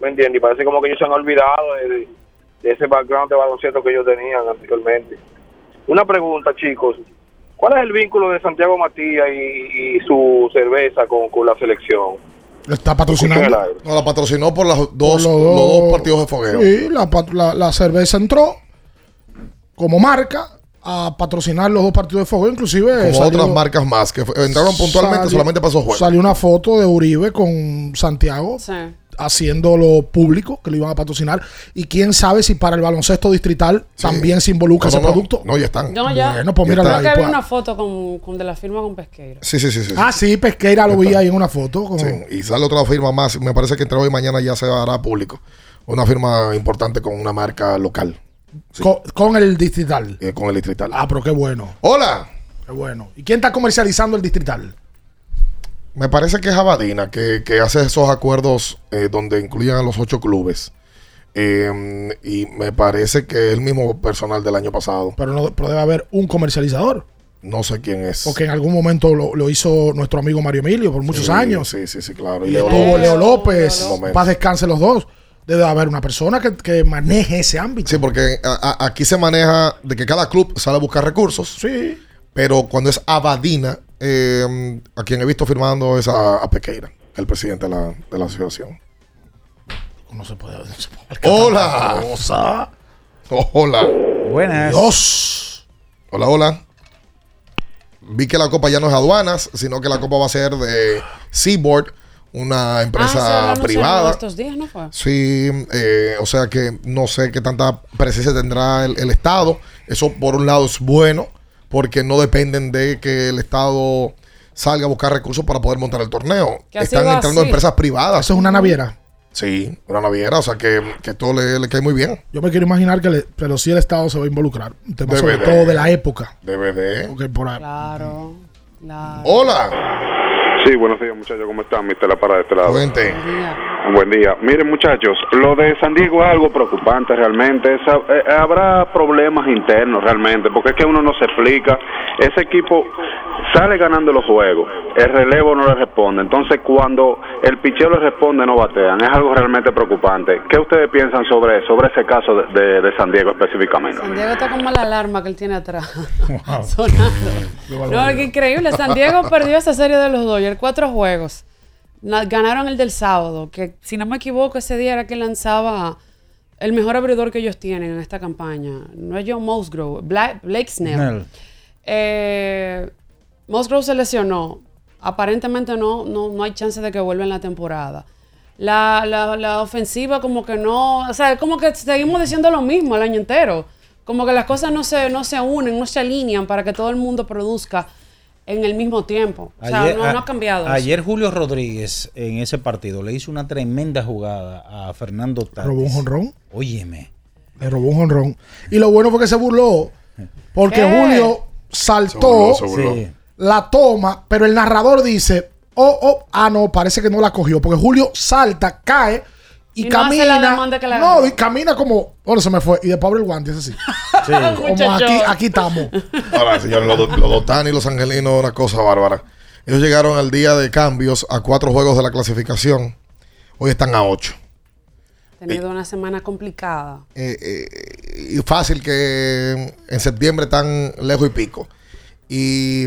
¿Me entiendes? Y parece como que ellos se han olvidado de, de ese background de baloncesto que ellos tenían anteriormente. Una pregunta, chicos. ¿Cuál es el vínculo de Santiago Matías y, y su cerveza con, con la selección? Está patrocinando. No, la patrocinó por las dos, Por los los dos dos- partidos de fogueo. Sí, la- la cerveza entró como marca a patrocinar los dos partidos de fuego. Inclusive Como salió- otras marcas más que entraron puntualmente salió- solamente para esos juegos. Salió una foto de Uribe con Santiago Sí. haciéndolo público que lo iban a patrocinar. Y quién sabe si para el baloncesto distrital también se involucra No, no, ese no. producto. No, ya están. No, ya. Bueno, pues mira. Creo que había pues. una foto con, con de la firma con Pesqueira. Sí, sí, sí, sí. Ah, sí, Pesqueira lo vi ahí en una foto. Sí, y sale otra firma más. Me parece que entre hoy y mañana ya se hará público. Una firma importante con una marca local. Con, con el distrital. eh, con el distrital. Ah, pero qué bueno. Hola. Qué bueno. ¿Y quién está comercializando el distrital? Me parece que es Abadina que, que hace esos acuerdos eh, donde incluyen a los ocho clubes. Eh, y me parece que es el mismo personal del año pasado. Pero, no, pero debe haber un comercializador. No sé quién es. Porque en algún momento lo, lo hizo nuestro amigo Mario Emilio por muchos Sí, años. Sí, sí, sí, claro. Y Leo estuvo López. Leo López. Paz descanse los dos. Debe haber una persona que, que maneje ese ámbito. Sí, porque a- a- aquí se maneja de que cada club sale a buscar recursos. Sí. Pero cuando es Abadina, eh, a quien he visto firmando es a, a Pequeira, el presidente de la, de la asociación. No se puede. no se puede Hola. cosa. Hola. Buenas. Dios. Hola, hola. Vi que la copa ya no es aduanas, sino que la copa va a ser de Seaboard, una ah, se empresa anunciaron privada. estos días, ¿no fue? Sí, eh, o sea que no sé qué tanta presencia tendrá el, el Estado. Eso por un lado es bueno, porque no dependen de que el Estado salga a buscar recursos para poder montar el torneo. Están entrando así. empresas privadas. Eso es una naviera. Sí, una naviera, o sea que, que todo le, le cae muy bien. Yo me quiero imaginar que, le- pero sí el Estado se va a involucrar. Un tema Debe sobre todo de la época. DVD. Porque por ahí- Claro. claro. Hola. Sí, buenos días muchachos, ¿cómo están? Mi tela para de este lado. Cuente. Buen día. Miren muchachos, lo de San Diego es algo preocupante realmente. Eh, habrá problemas internos realmente, porque es que uno no se explica. Ese equipo sale ganando los juegos, el relevo no le responde. Entonces cuando el picheo le responde no batean. Es algo realmente preocupante. ¿Qué ustedes piensan sobre, sobre ese caso de, de- de San Diego específicamente? San Diego está como la alarma que él tiene atrás. [LAUGHS] Sonando. No, qué increíble. San Diego perdió esa serie de los Dodgers, cuatro juegos. Na- Ganaron el del sábado, que si no me equivoco, ese día era que lanzaba el mejor abridor que ellos tienen en esta campaña. No es John Musgrove, Bla- Blake Snell. Eh, Musgrove se lesionó. Aparentemente no, no, no hay chance de que vuelva en la temporada. La, la, la ofensiva como que no... O sea, como que seguimos diciendo lo mismo el año entero. Como que las cosas no se, no se unen, no se alinean para que todo el mundo produzca en el mismo tiempo. O sea, no, no ha cambiado. eso. Ayer Julio Rodríguez en ese partido le hizo una tremenda jugada a Fernando Tatis. Robó un jonrón. Óyeme. Le robó un jonrón. Y lo bueno fue que se burló. Porque ¿Qué? Julio saltó Se burló, se burló. Sí. la toma, pero el narrador dice, oh, oh, ah, no, parece que no la cogió. Porque Julio salta, cae y, Y no hace camina. la demanda que le no, y camina como, bueno, se me fue. Y después abre el guante, es así. [LAUGHS] como Muchacho. aquí, aquí estamos. Ahora, señores, los, los Dotani y los Angelinos, una cosa bárbara. Ellos llegaron al día de cambios a cuatro juegos de la clasificación. Hoy están a ocho. Tenido una semana complicada. Eh, eh, y fácil que en septiembre están lejos y pico. Y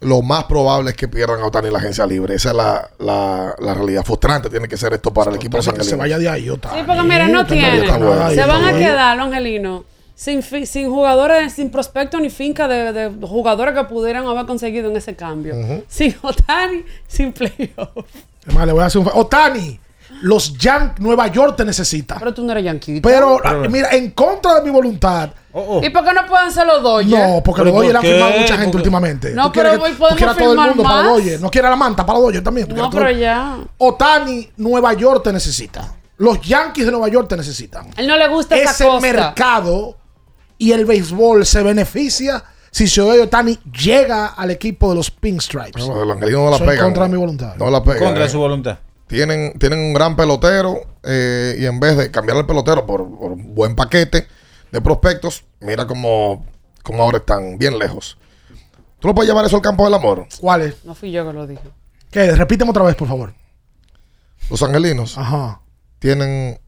lo más probable es que pierdan a Otani en la agencia libre. Esa es la, la- la realidad. Frustrante tiene que ser esto para el equipo de San Que se vaya de ahí, Otani. Sí, porque mira, no Está bueno, tiene. está bueno, Se van a quedar los angelinos sin, fi- sin jugadores, sin prospecto ni finca de, de jugadores que pudieran haber conseguido en ese cambio. Sin Otani, sin playoff. Además, le voy a hacer un Otani, los Yankees, Nueva York te necesita. Pero tú no eres yankee. Pero, ah, mira, en contra de mi voluntad. ¿Y por qué no pueden ser los Dodgers? No, porque los Dodgers le han firmado mucha gente últimamente. No, pero hoy podemos todo el firmar mundo para más. los Dodgers. No quieres a la manta para los Dodgers también. Tú No, todo pero el- ya. Otani, Nueva York te necesita. Los Yankees de Nueva York te necesitan. A él no le gusta esa Ese costa. mercado y el béisbol se beneficia si Shohei Otani llega al equipo de los Pink Stripes. No, los angelinos no la Soy pegan. contra mi voluntad. No la pegan. Contra eh. su voluntad. Tienen, tienen un gran pelotero eh, y en vez de cambiar el pelotero por, por un buen paquete de prospectos, mira cómo, cómo ahora están bien lejos. ¿Tú no puedes llevar eso al campo del amor? ¿Cuál es? No fui yo que lo dije. ¿Qué? Repíteme otra vez, por favor. Los angelinos Ajá. tienen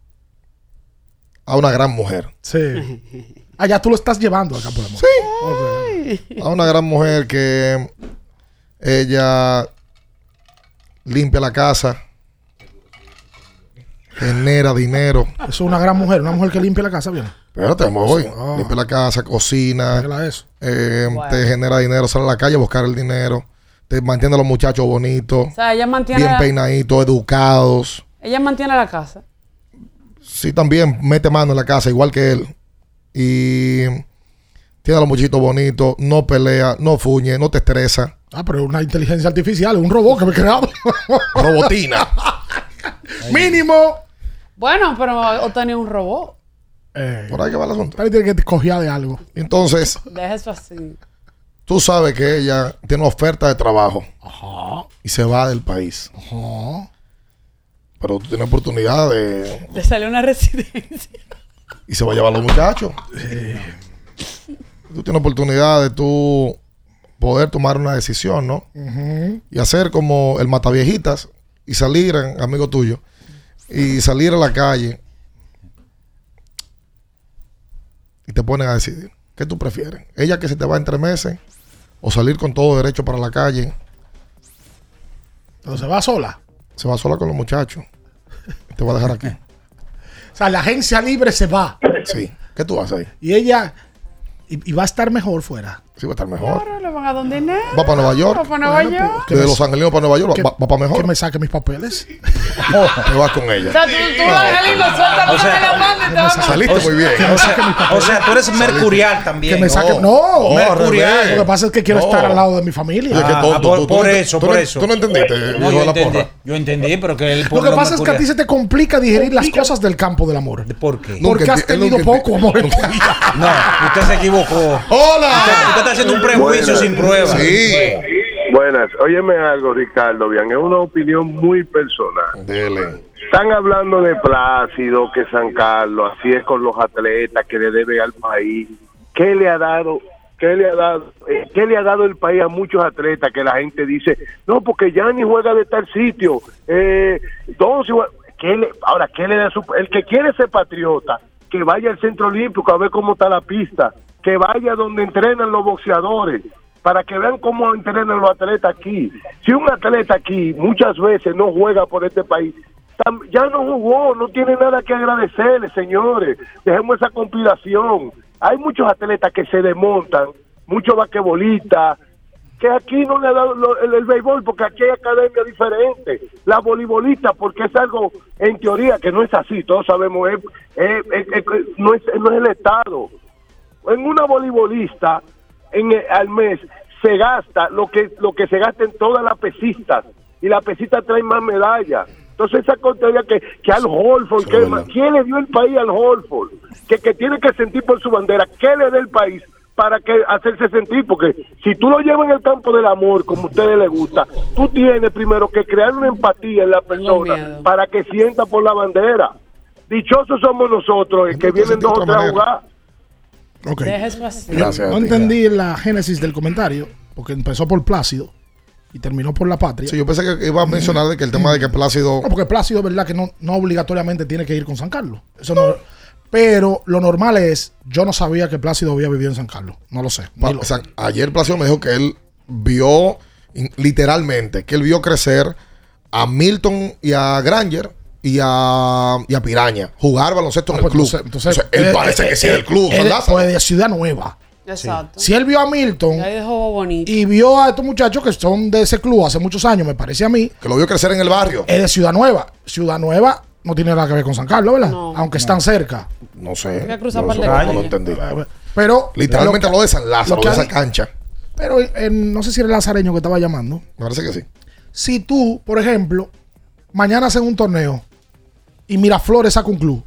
a una gran mujer. Sí. Ah, ya tú lo estás llevando al campo del amor. Sí. A una gran mujer que ella limpia la casa, genera dinero. Eso es una gran mujer, una mujer que limpia la casa bien. Espérate, me voy. Ah. Limpia la casa, cocina, eso. eh, Wow. te genera dinero, sale a la calle a buscar el dinero, te mantiene a los muchachos bonitos, O sea, ella mantiene, bien la, peinaditos, educados. ella mantiene la casa. Sí, también mete mano en la casa, igual que él. Y tiene a los muchachitos bonitos, no pelea, no fuñe, no te estresa. Ah, pero es una inteligencia artificial, es un robot que me he creado. Robotina. [LAUGHS] Mínimo. Bueno, pero Otani es un robot. Eh, Por ahí que va el asunto. Otani tiene que coger de algo. Entonces, Deja eso así. tú sabes que ella tiene una oferta de trabajo y se va del país. Ajá. Pero tú tienes oportunidad de... Le salió una [LAUGHS] residencia. Y se va a llevar a los muchachos. Tú tienes oportunidad de tú poder tomar una decisión, ¿no? Ujú. Y hacer como el mataviejitas y salir, eh, amigo tuyo, y salir a la calle y te ponen a decidir. ¿Qué tú prefieres? ¿Ella que se te va en tres meses o salir con todo derecho para la calle? Pero se va sola. Se va sola con los muchachos. [LAUGHS] Te va a dejar aquí. O sea, la agencia libre se va. Sí. ¿Qué tú haces ahí? Y ella. Y, y va a estar mejor fuera. Sí, va a estar mejor. Claro, le van a dar dinero. Va para Nueva York. Va para Nueva Bueno, York. De Los Angelinos para Nueva York. Que- Va, va para mejor. Que me saque mis papeles. Te [LAUGHS] vas con O ella. sea, tú, tú Angelino, O sea, la mano y te vas a- Saliste muy bien. Que me saque mis papeles. O sea, tú eres mercurial también. que me saque. no. No, No, al mercurial. Lo que pasa es que quiero estar al lado de mi familia. Ah, por- eso, por eso. Tú no entendiste, yo de la entendí, porra. yo entendí, pero que él Lo que pasa es que a ti se te complica digerir las cosas del campo del amor. ¿Por qué? Porque has tenido poco amor. [LAUGHS] No, usted se equivocó. ¡Hola! Está haciendo un prejuicio Buenas. sin prueba. Sí. Buenas, óyeme algo, Ricardo, bien, es una opinión muy personal. Dele. Están hablando de Plácido, que San Carlos, así es con los atletas que le debe al país. ¿Qué le ha dado? ¿Qué le ha dado? eh, ¿Qué le ha dado el país a muchos atletas que la gente dice, no, porque ya ni juega de tal sitio? Eh, igual- ¿Qué le- ahora, ¿qué le da su, el que quiere ser patriota, que vaya al Centro Olímpico a ver cómo está la pista, que vaya donde entrenan los boxeadores, para que vean cómo entrenan los atletas aquí. Si un atleta aquí muchas veces no juega por este país, ya no jugó, no tiene nada que agradecerle, señores. Dejemos esa compilación. Hay muchos atletas que se desmontan, muchos basquetbolistas, que aquí no le ha dado lo- el, béisbol porque aquí hay academia diferente. La voleibolista porque es algo en teoría que no es así, todos sabemos, es, es- es- es- no, es, no es el Estado. En una voleibolista en el- al mes se gasta lo que lo que se gasta en todas las pesistas y la pesista trae más medallas. Entonces esa teoría que, que al Holford, que, ¿quién le dio el país al Holford? Que, que tiene que sentir por su bandera, ¿qué le da el país para que hacerse sentir? Porque si tú lo llevas en el campo del amor, como a ustedes les gusta, tú tienes primero que crear una empatía en la persona para que sienta por la bandera. Dichosos somos nosotros, eh, que vienen dos o tres a jugar. Ok. Deja eso así. No entendí la génesis del comentario, porque empezó por Plácido y terminó por la patria. Sí, yo pensé que iba a mencionar de que el tema de que Plácido. No, porque Plácido es verdad que no, no obligatoriamente tiene que ir con San Carlos. Eso no. Pero lo normal es, yo no sabía que Plácido había vivido en San Carlos. No lo sé. Pa- Ni lo- o sea, ayer Plácido me dijo que él vio, in- literalmente, que él vio crecer a Milton y a Granger y a, y a Piraña jugar baloncesto en el Pues club. entonces- él parece que sí es del club. él Lázaro. pues, de Ciudad Nueva. Exacto. Si él vio a Milton Y bonito. vio a estos muchachos que son de ese club hace muchos años, me parece a mí, que lo vio crecer en el barrio. es de Ciudad Nueva. Ciudad Nueva no tiene nada que ver con San Carlos, ¿verdad? No. Aunque están cerca. No sé. Que eso no calles. lo entendí. Pero. Literalmente lo de San Lázaro, lo que de esa cancha. Pero eh, no sé si era el Lazareño que estaba llamando. Me parece que sí. Si tú, por ejemplo, mañana hacen un torneo y Miraflores saca un club,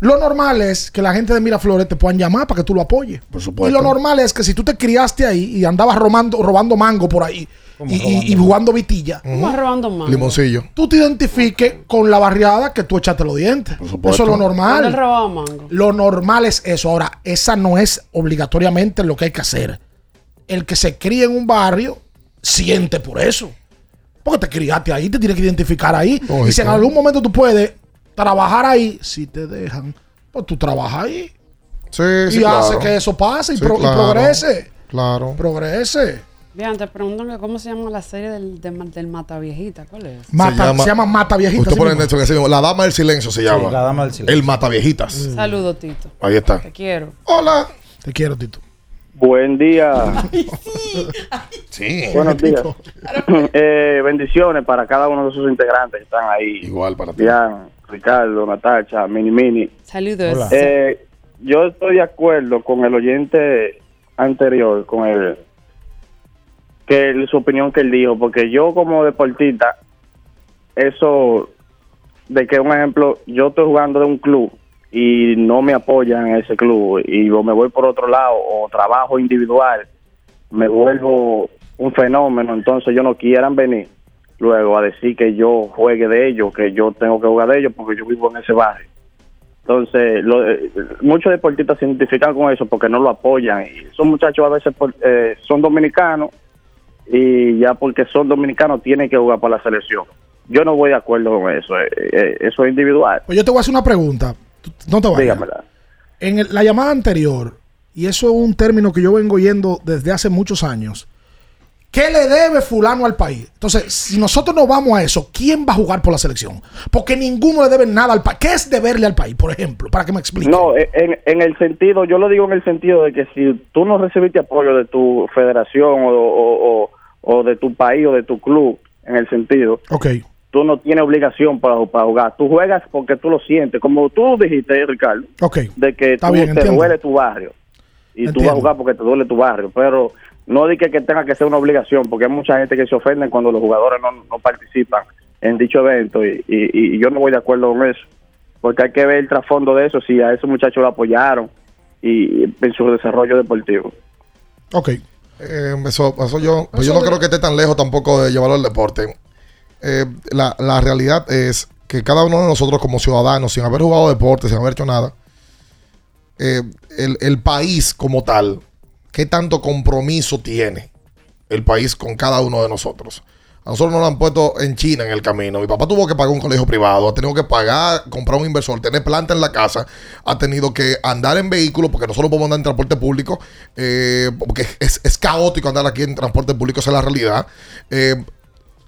Lo normal es que la gente de Miraflores te puedan llamar para que tú lo apoyes. Por supuesto. Y lo normal es que si tú te criaste ahí y andabas robando, robando mango por ahí ¿Cómo y, y- robando y jugando vitilla, ¿Cómo robando más? Limoncillo. tú te identifiques con la barriada que tú echaste los dientes. Eso supuesto. es lo ¿Dónde él normal. robaba mango? Lo normal es eso. Ahora, esa no es obligatoriamente lo que hay que hacer. El que se cría en un barrio siente por eso. Porque te criaste ahí, te tienes que identificar ahí. Lógico. Y si en algún momento tú puedes trabajar ahí, si te dejan, pues tú trabajas ahí. Sí, y sí, hace claro. que eso pase y, Sí, pro- y progrese. Claro. Progrese. Bien, te preguntan que cómo se llama la serie del, de- del Mata Viejita. ¿Cuál es? Mata- se llama Mata Viejita, Usted pone en mismo. Netflix así mismo, La Dama del Silencio se llama. La Dama del Silencio. El Mata Viejitas. Saludo, Tito. Ahí está. Te quiero. Hola. Te quiero, Tito. Buen día. Sí. Buenos días. [LAUGHS] [LAUGHS] Eh, bendiciones para cada uno de sus integrantes que están ahí. Igual para ti. Dian, Ricardo, Natacha, Mini Mini. Saludos. Eh, yo estoy de acuerdo con el oyente anterior, con el que él- su opinión que él dijo, porque yo como deportista, eso de que un ejemplo, yo estoy jugando de un club y no me apoyan en ese club y o me voy por otro lado o trabajo individual, me vuelvo un fenómeno, entonces ellos no quieran venir luego a decir que yo juegue de ellos, que yo tengo que jugar de ellos porque yo vivo en ese barrio. Entonces, lo- eh, muchos deportistas se identifican con eso porque no lo apoyan. Y esos muchachos a veces eh, son dominicanos y ya porque son dominicanos tienen que jugar para la selección. Yo no voy de acuerdo con eso. eh, eso es individual. Pues yo te voy a hacer una pregunta. No te vayas. Dígamela. En el- la llamada anterior, y eso es un término que yo vengo oyendo desde hace muchos años, ¿qué le debe fulano al país? Entonces, si nosotros no vamos a eso, ¿quién va a jugar por la selección? Porque ninguno le debe nada al país. ¿Qué es deberle al país, por ejemplo? Para que me explique. No, eh, en, en el sentido, yo lo digo en el sentido de que si tú no recibiste apoyo de tu federación o, o- o- o de tu país o de tu club, en el sentido, Ok. Tú no tienes obligación para, para jugar. Tú juegas porque tú lo sientes, como tú dijiste, Ricardo, Ok. de que Está tú bien, te entiendo. duele tu barrio y tú Entiendo. vas a jugar porque te duele tu barrio, pero no di que, que tenga que ser una obligación, porque hay mucha gente que se ofende cuando los jugadores no, no participan en dicho evento y, y- y yo no voy de acuerdo con eso, porque hay que ver el trasfondo de eso, si a esos muchachos lo apoyaron y en su desarrollo deportivo. Ok. Eh, eso, eso yo, pues Eso yo no de- creo que esté tan lejos tampoco de llevarlo al deporte. Eh, la, la realidad es que cada uno de nosotros como ciudadanos, sin haber jugado deporte, sin haber hecho nada, eh, el, el país como tal, ¿qué tanto compromiso tiene el país con cada uno de nosotros? A nosotros nos lo han puesto en China en el camino. Mi papá tuvo que pagar un colegio privado, ha tenido que pagar, comprar un inversor, tener planta en la casa, ha tenido que andar en vehículos, porque nosotros no podemos andar en transporte público, eh, porque es, es caótico andar aquí en transporte público, esa es la realidad.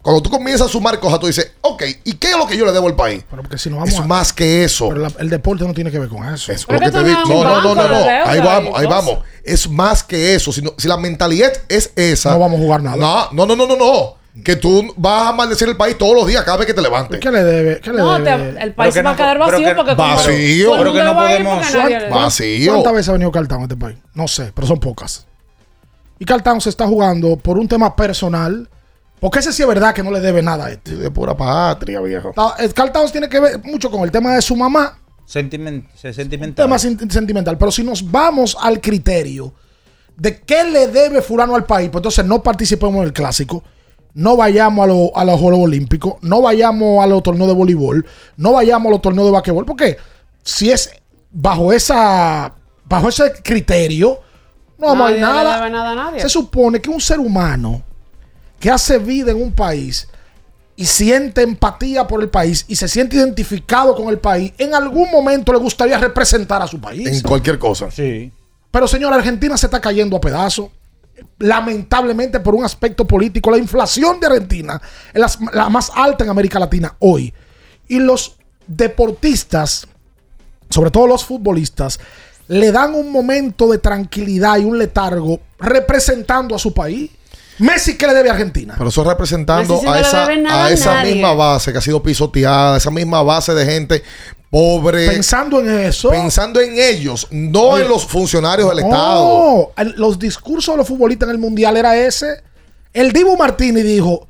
Cuando tú comienzas a sumar cosas, tú dices, ok, ¿y qué es lo que yo le debo al país? Pero porque si no vamos es a- más que eso. Pero la- el deporte no tiene que ver con eso. Lo que te digo- no, no, no, no, no. Ahí vamos, ahí vamos. Es más que eso. Si, no- si la mentalidad es esa. No vamos a jugar nada. No, no, no, no, no, no. Que tú vas a maldecir el país todos los días, cada vez que te levantes. ¿Qué le debe? ¿Qué le No, debe? te- el país va a quedar pero vacío que- porque Vacío. Pero que no podemos- porque nadie- ¿Cuántas- Vacío. ¿Cuántas veces ha venido Cartown a este país? No sé, pero son pocas. Y Cartown se está jugando por un tema personal. Porque ese sí es verdad que no le debe nada a este. De pura patria, viejo. El Cartown tiene que ver mucho con el tema de su mamá. Sentiment, sentimental. tema sen- sentimental. Pero si nos vamos al criterio de qué le debe fulano al país, pues entonces no participemos en el clásico, no vayamos a, lo- a los Juegos Olímpicos, no vayamos a los torneos de voleibol, no vayamos a los torneos de basquetbol, porque si es bajo esa bajo ese criterio, no vamos a ir nada. debe nada a nadie. Se supone que un ser humano que hace vida en un país y siente empatía por el país y se siente identificado con el país, en algún momento le gustaría representar a su país. En cualquier cosa. Sí. Pero señor, Argentina se está cayendo a pedazos. Lamentablemente por un aspecto político. La inflación de Argentina es la, la más alta en América Latina hoy. Y los deportistas, sobre todo los futbolistas, le dan un momento de tranquilidad y un letargo representando a su país. Messi, ¿qué le debe a Argentina? Pero eso representando no a esa, nada a esa nadie. misma base que ha sido pisoteada, esa misma base de gente pobre. Pensando en eso. Pensando en ellos, no Oye, en los funcionarios del No, Estado. el- los discursos de los futbolistas en el mundial era ese. El Dibu Martínez dijo,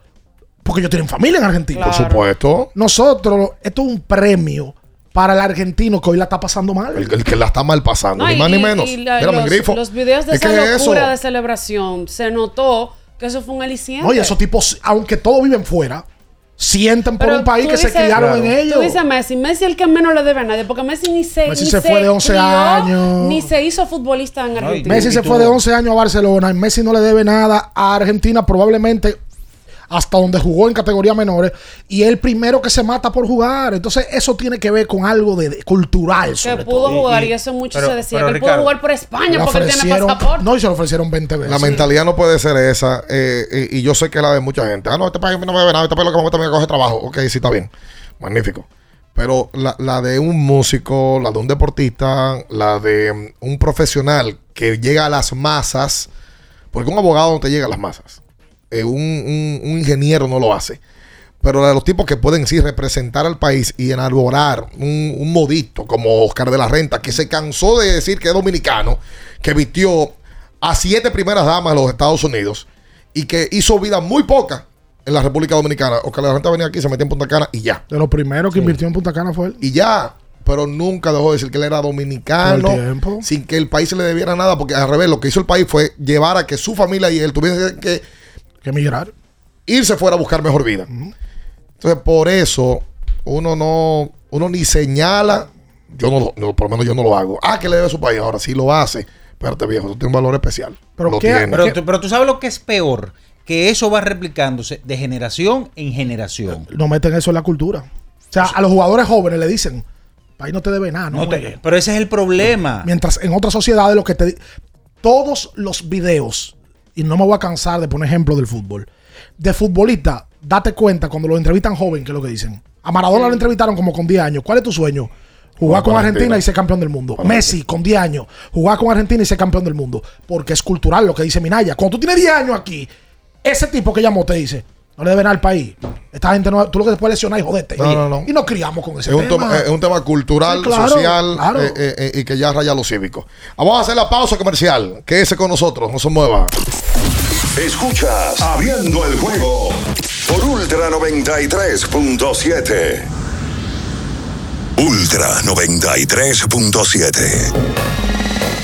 porque ellos tienen familia en Argentina. Por supuesto. Nosotros, esto es un premio para el argentino que hoy la está pasando mal. El, el que la está mal pasando, No, ni y- más ni menos. y la- Mírame, los, grifo. los videos de Es esa es locura de celebración se notó que eso fue un aliciente. Oye, esos tipos, aunque todos viven fuera, sienten por Pero un país tú que se criaron en Tú ellos. dices Messi, Messi es el que menos le debe a nadie, porque Messi ni se, Messi ni se fue de 11 crió, años. ni se hizo futbolista en Argentina. Messi se fue de 11 años a Barcelona. y Messi no le debe nada a Argentina, probablemente hasta donde jugó en categorías menores. Y el primero que se mata por jugar. Entonces, eso tiene que ver con algo de, de cultural. que sobre pudo todo. jugar y, eso mucho pero- se decía, pero, que él pudo jugar por España porque él tiene pasaporte. No, y se lo ofrecieron 20 veces. La mentalidad no puede ser esa. eh, y, y yo sé que es la de mucha gente. Ah, no, este país no me debe nada. Este país lo que me gusta es que coge trabajo. Ok, sí, está bien. Magnífico. Pero la, la de un músico, la de un deportista, la de mm, un profesional que llega a las masas, porque un abogado no te llega a las masas. Eh, un, un- un ingeniero no lo hace. Pero de los tipos que pueden sí representar al país y enarborar un, un modito como Oscar de la Renta, que se cansó de decir que es dominicano, que vistió a siete primeras damas de los Estados Unidos y que hizo vida muy poca en la República Dominicana. Oscar de la Renta venía aquí, se metió en Punta Cana y ya. De los primeros que invirtió en Punta Cana fue él. Y ya. Pero nunca dejó de decir que él era dominicano sin que el país se le debiera nada, porque al revés, lo que hizo el país fue llevar a que su familia y él tuviesen que, que emigrar. Irse fuera a buscar mejor vida. Entonces, por eso, uno no, uno ni señala, yo no, lo- no, por lo menos yo no lo hago. Ah, que le debe a su país, ahora sí lo hace. Espérate, viejo, tú tienes un valor especial. Pero, Lo ¿qué- tiene. pero tú, pero tú sabes lo que es peor, que eso va replicándose de generación en generación. No meten eso en la cultura. O sea, a los jugadores jóvenes le dicen, país no te debe nada. No, No te- juegue". pero ese es el problema. Mientras en otras sociedades lo que te... Todos los videos, y no me voy a cansar de poner ejemplo del fútbol, de futbolista, date cuenta cuando lo entrevistan joven, que es lo que dicen. A Maradona lo entrevistaron como con 10 años. ¿Cuál es tu sueño? Jugar con Argentina y ser campeón del mundo. Messi con 10 años. Jugar con Argentina y ser campeón del mundo. Porque es cultural lo que dice Minaya. Cuando tú tienes 10 años aquí, ese tipo que llamó te dice, no le debe nada al país. Esta gente no, tú lo que después lesionar y jodete. No, no, no. Y nos criamos con ese Es un, tema. tema, es un tema cultural, Sí, claro, social claro. eh, eh, eh, y que ya raya lo cívico. Vamos a hacer la pausa comercial. Quédese con nosotros, no se mueva. Escuchas Abriendo el juego por Ultra 93.7. Ultra 93.7.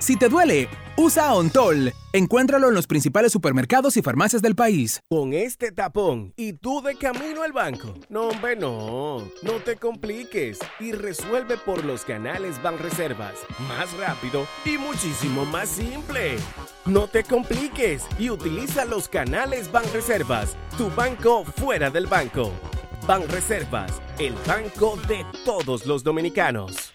Si te duele, usa Ontol. Encuéntralo en los principales supermercados y farmacias del país. Con este tapón y tú de camino al banco. No, hombre, no. No te compliques y resuelve por los canales Banreservas. Más rápido y muchísimo más simple. No te compliques y utiliza los canales Banreservas. Tu banco fuera del banco. Banreservas, el banco de todos los dominicanos.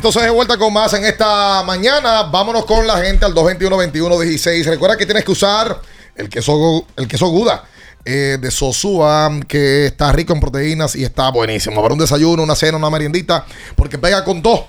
Entonces de vuelta con más en esta mañana. Vámonos con la gente al 221-21-16. Recuerda que tienes que usar el queso, el queso Guda eh, de Sosúa, que está rico en proteínas y está buenísimo. Para un desayuno, una cena, una meriendita, porque pega con todo.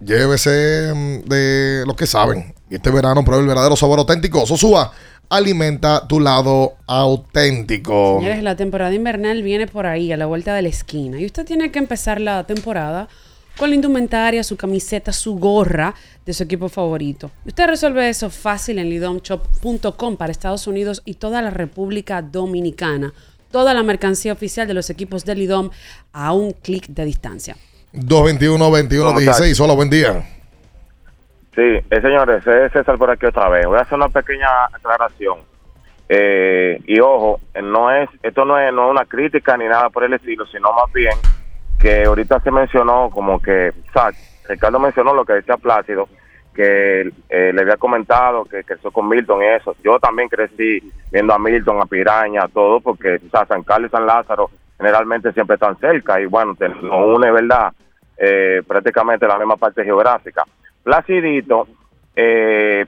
Llévese mm, de los que saben. Y este verano prueba el verdadero sabor auténtico. Sosúa, alimenta tu lado auténtico. Señores, la temporada invernal viene por ahí, a la vuelta de la esquina. Y usted tiene que empezar la temporada con la indumentaria, su camiseta, su gorra de su equipo favorito. Usted resuelve eso fácil en lidomshop.com para Estados Unidos y toda la República Dominicana. Toda la mercancía oficial de los equipos de Lidom a un clic de distancia. 221-21-16. Hola, buen día. Sí, eh, señores, es César por aquí otra vez. Voy a hacer una pequeña aclaración. Eh, y ojo, eh, no es, esto no es, no es una crítica ni nada por el estilo, sino más bien que ahorita se mencionó como que, Ricardo mencionó lo que decía Plácido, que eh, le había comentado que creció con Milton y eso. Yo también crecí viendo a Milton, a Piraña, todo, porque San Carlos y San Lázaro generalmente siempre están cerca y bueno, nos une, ¿verdad? Eh, prácticamente la misma parte geográfica. Placidito eh,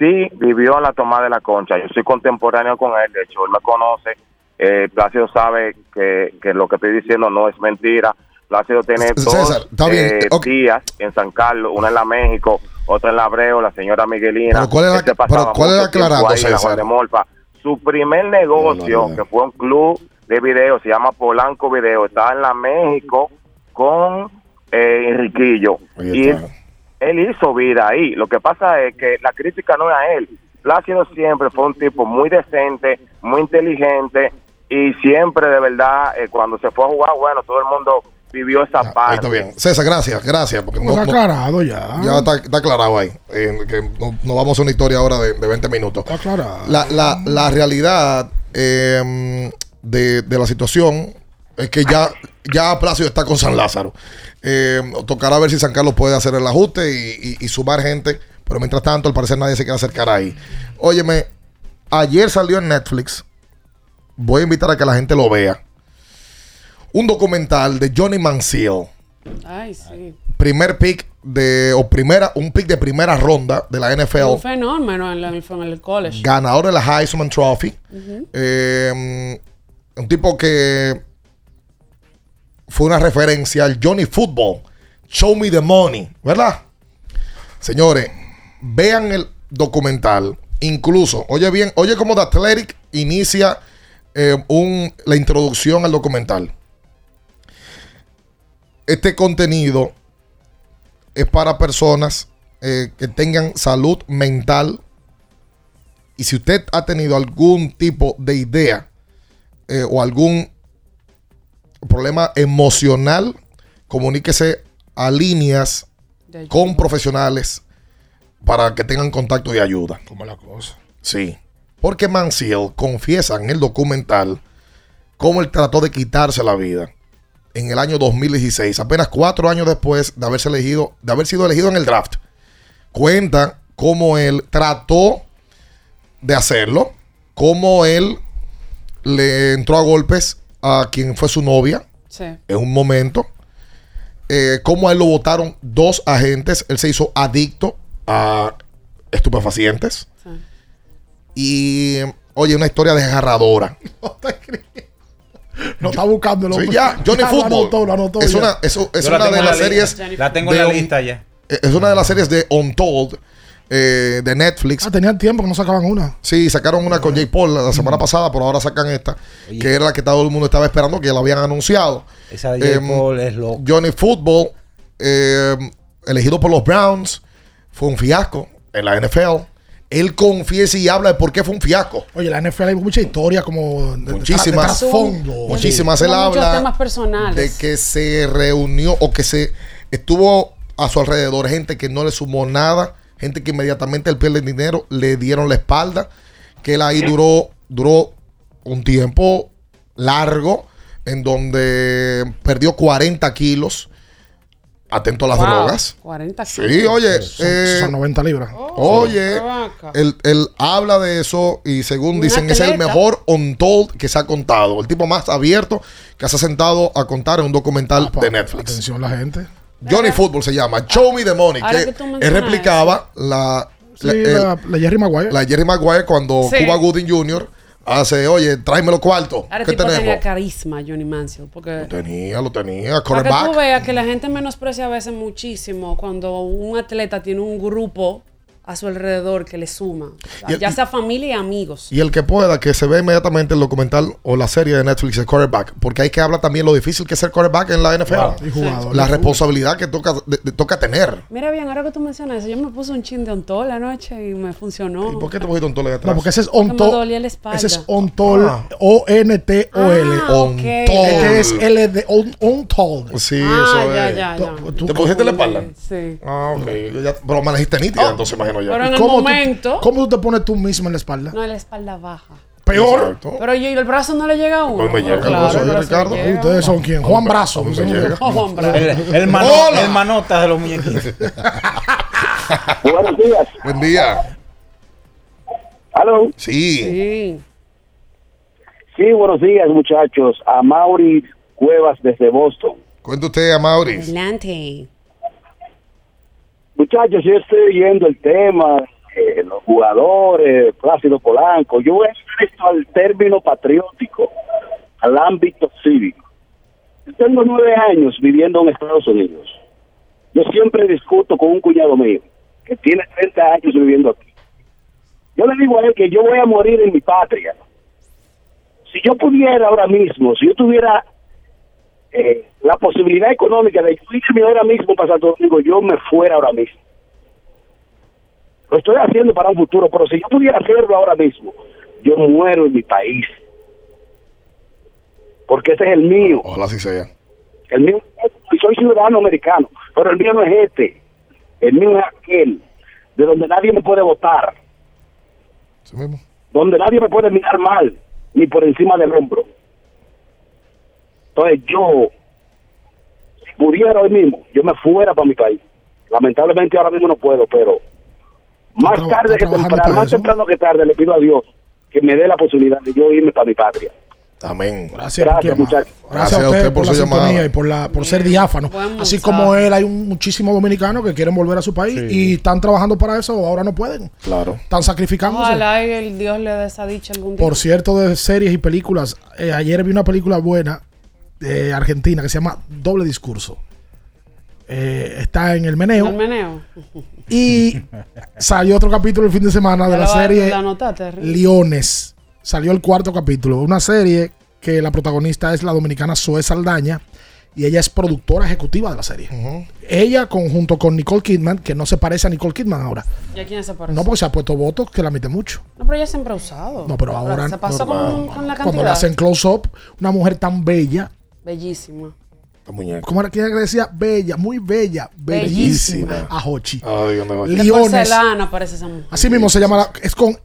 sí vivió en la toma de la concha. Yo soy contemporáneo con él, de hecho, él me conoce. Eh, Plácido sabe que, que lo que estoy diciendo no es mentira. Plácido tiene César, dos eh, ok. tías en San Carlos, una en la México, otra en la Abreu, la señora Miguelina. Pero ¿cuál pasaba pero cuál es mucho la aclarando, tiempo ahí en la César? De. Su primer negocio, que fue un club de video, se llama Polanco Video, estaba en la México con eh, Enriquillo. Y él hizo vida ahí. Lo que pasa es que la crítica no es a él. Plácido siempre fue un tipo muy decente, muy inteligente y siempre de verdad eh, cuando se fue a jugar, bueno, todo el mundo vivió esa Ahí parte. está bien. César, gracias, gracias. Porque Está aclarado ya. Ya está, está aclarado ahí. Eh, que no, no vamos a hacer una historia ahora de, de 20 minutos. Está aclarado. La, la, la realidad eh, de, de la situación es que ya, ya Plácido está con San Lázaro. Eh, tocará ver si San Carlos puede hacer el ajuste y, y- y sumar gente. Pero mientras tanto, al parecer nadie se quiere acercar ahí. Óyeme, ayer salió en Netflix. Voy a invitar a que la gente lo vea. Un documental de Johnny Manziel Ay, sí. primer pick de o primera un pick de primera ronda de la NFL Un fenómeno en, la- en el college. ganador de la Heisman Trophy. Eh, un tipo que fue una referencia al Johnny Football Show Me the Money ¿verdad? señores vean el documental incluso oye bien oye cómo The Athletic inicia eh, un, la introducción al documental este contenido es para personas eh, que tengan salud mental. Y si usted ha tenido algún tipo de idea eh, o algún problema emocional, comuníquese a líneas con profesionales para que tengan contacto de ayuda. Como la cosa. Sí. Porque Manciel confiesa en el documental cómo él trató de quitarse la vida en el año 2016, apenas cuatro años después de haberse elegido, de haber sido elegido en el draft. Cuenta cómo él trató de hacerlo, cómo él le entró a golpes a quien fue su novia Sí. en un momento. Eh, cómo a él lo votaron dos agentes. Él se hizo adicto a estupefacientes. Y, oye, una historia desgarradora. [LAUGHS] No está buscando el Sí, ya, Johnny [LAUGHS] Ya lo Football. anotó, lo anotó es ya. una, eso- es la una de las la series. La tengo en la Un- lista ya. Es una de las series de Untold. eh, de Netflix. Ah, tenían tiempo que no sacaban una. Sí, sacaron una con Jake Paul la semana pasada, pero ahora sacan esta, que era la que todo el mundo estaba esperando, que ya la habían anunciado. Esa de Jake Em, Paul es loco. Johnny Football, eh, elegido por los Browns, fue un fiasco en la NFL. Él confiesa y habla de por qué fue un fiasco. Oye, la NFL hay mucha historia como de, Muchísimas, de trasfondo. muchísimas. Él habla temas personales. de que se reunió o que se estuvo a su alrededor gente que no le sumó nada, gente que inmediatamente él pierde dinero, le dieron la espalda, que él ahí duró, duró un tiempo largo en donde perdió 40 kilos. Atento a las Wow, drogas. 40 Sí, oye, Son, eh, son 90 libras. Oye, qué vaca. él, él habla de eso y según dicen es el mejor untold que se ha contado. El tipo más abierto que se ha sentado a contar en un documental de Netflix. Atención la gente. Johnny Football se llama. Show Me the Money. Ahora Que, que tú él replicaba la, Sí, la, el- la, la Jerry Maguire. la Jerry Maguire cuando Sí. Cuba Gooding Jr. hace, oye, tráeme los cuartos. Ahora ¿Qué tipo tenía tenemos? carisma, Johnny Mansell. Porque Tenía, lo tenía. para que tú veas que la gente menosprecia a veces muchísimo cuando un atleta tiene un grupo a su alrededor que le suma. El- ya sea familia y amigos. Y el que pueda, que se ve inmediatamente el documental o la serie de Netflix de quarterback, porque hay que hablar también lo difícil que es ser quarterback en la NFL. Y jugador. La responsabilidad que toca, de- de- toca tener. Mira bien, ahora que tú mencionas eso, yo me puse un chin de ontol la noche y me funcionó. ¿Y por qué te tole de atrás? No, porque ese es Ontol. dolía la espalda. Ese es Ontol. Ah. O-N-T-O-L. Ah, ok. Este es L de On- Ontol. Sí, Ah, eso ya, es. ya, ya. ¿Te pusiste la espalda? Sí. Ah, ok. Pero manejiste nítida, entonces ya. Pero en el ¿Cómo tú- momento, ¿Cómo tú te pones tú mismo en la espalda? no la espalda baja. Peor. Exacto. Pero yo, ¿y el brazo no le llega a uno. Pues me llega el Claro, brazo Ricardo. llega. ¿Ustedes son quién? Juan Brazo. Me Son- llega. Juan Brazo. El, [LAUGHS] el, mano- Hola. el manota de los muñequitos. Buenos días. Buen día. ¿Aló? Sí. Sí. Sí, buenos días, muchachos. A Mauri Cuevas desde Boston. Cuenta usted a Maurice. Adelante. Muchachos, yo estoy oyendo el tema, eh, los jugadores, Plácido Polanco. Yo voy a al término patriótico, al ámbito cívico. Yo tengo nueve años viviendo en Estados Unidos. Yo siempre discuto con un cuñado mío que tiene 30 años viviendo aquí. Yo le digo a él que yo voy a morir en mi patria. Si yo pudiera ahora mismo, si yo tuviera eh, la posibilidad económica de irme ahora mismo para Santo Domingo, yo me fuera ahora mismo. Lo estoy haciendo para un futuro, pero si yo pudiera hacerlo ahora mismo, yo muero en mi país. Porque ese es el mío. Ojalá así sea. El mío, y soy ciudadano americano, pero el mío no es este. El mío es aquel, de donde nadie me puede votar, Así mismo. donde nadie me puede mirar mal, ni por encima del hombro. Entonces yo, si pudiera hoy mismo, yo me fuera para mi país. Lamentablemente ahora mismo no puedo, pero más tarde está que temprano, para más temprano que tarde, le pido a Dios que me dé la posibilidad de yo irme para mi patria. Amén. Gracias, muchachos. Gracias a usted por, su sintonía llamada. y por, la, por ser diáfano. Buen Así como él, hay un, muchísimos dominicanos que quieren volver a su país y están trabajando para eso, ahora no pueden. Claro. Están sacrificándose. Ojalá y el Dios le dé esa dicha algún día. Por cierto, de series y películas, eh, ayer vi una película buena de Argentina que se llama Doble Discurso. Eh, está en el meneo. El meneo. Y salió otro capítulo el fin de semana de la serie la. Leones. Salió el cuarto capítulo. Una serie que la protagonista es la dominicana Zoe Saldaña y ella es productora ejecutiva de la serie. Ella conjunto con Nicole Kidman, que no se parece a Nicole Kidman ahora. ¿Y a quién se parece? No porque se ha puesto votos que la mete mucho. No, pero ella siempre ha usado. No, pero ahora Se pasó con, con la cuando le cantidad. hacen close up, una mujer tan bella. Bellísima. ¿Cómo era que ella decía? Bella, muy bella, bellísima. Bellísima. A Hochi. Parece esa mujer. Así mismo se llama, la- es con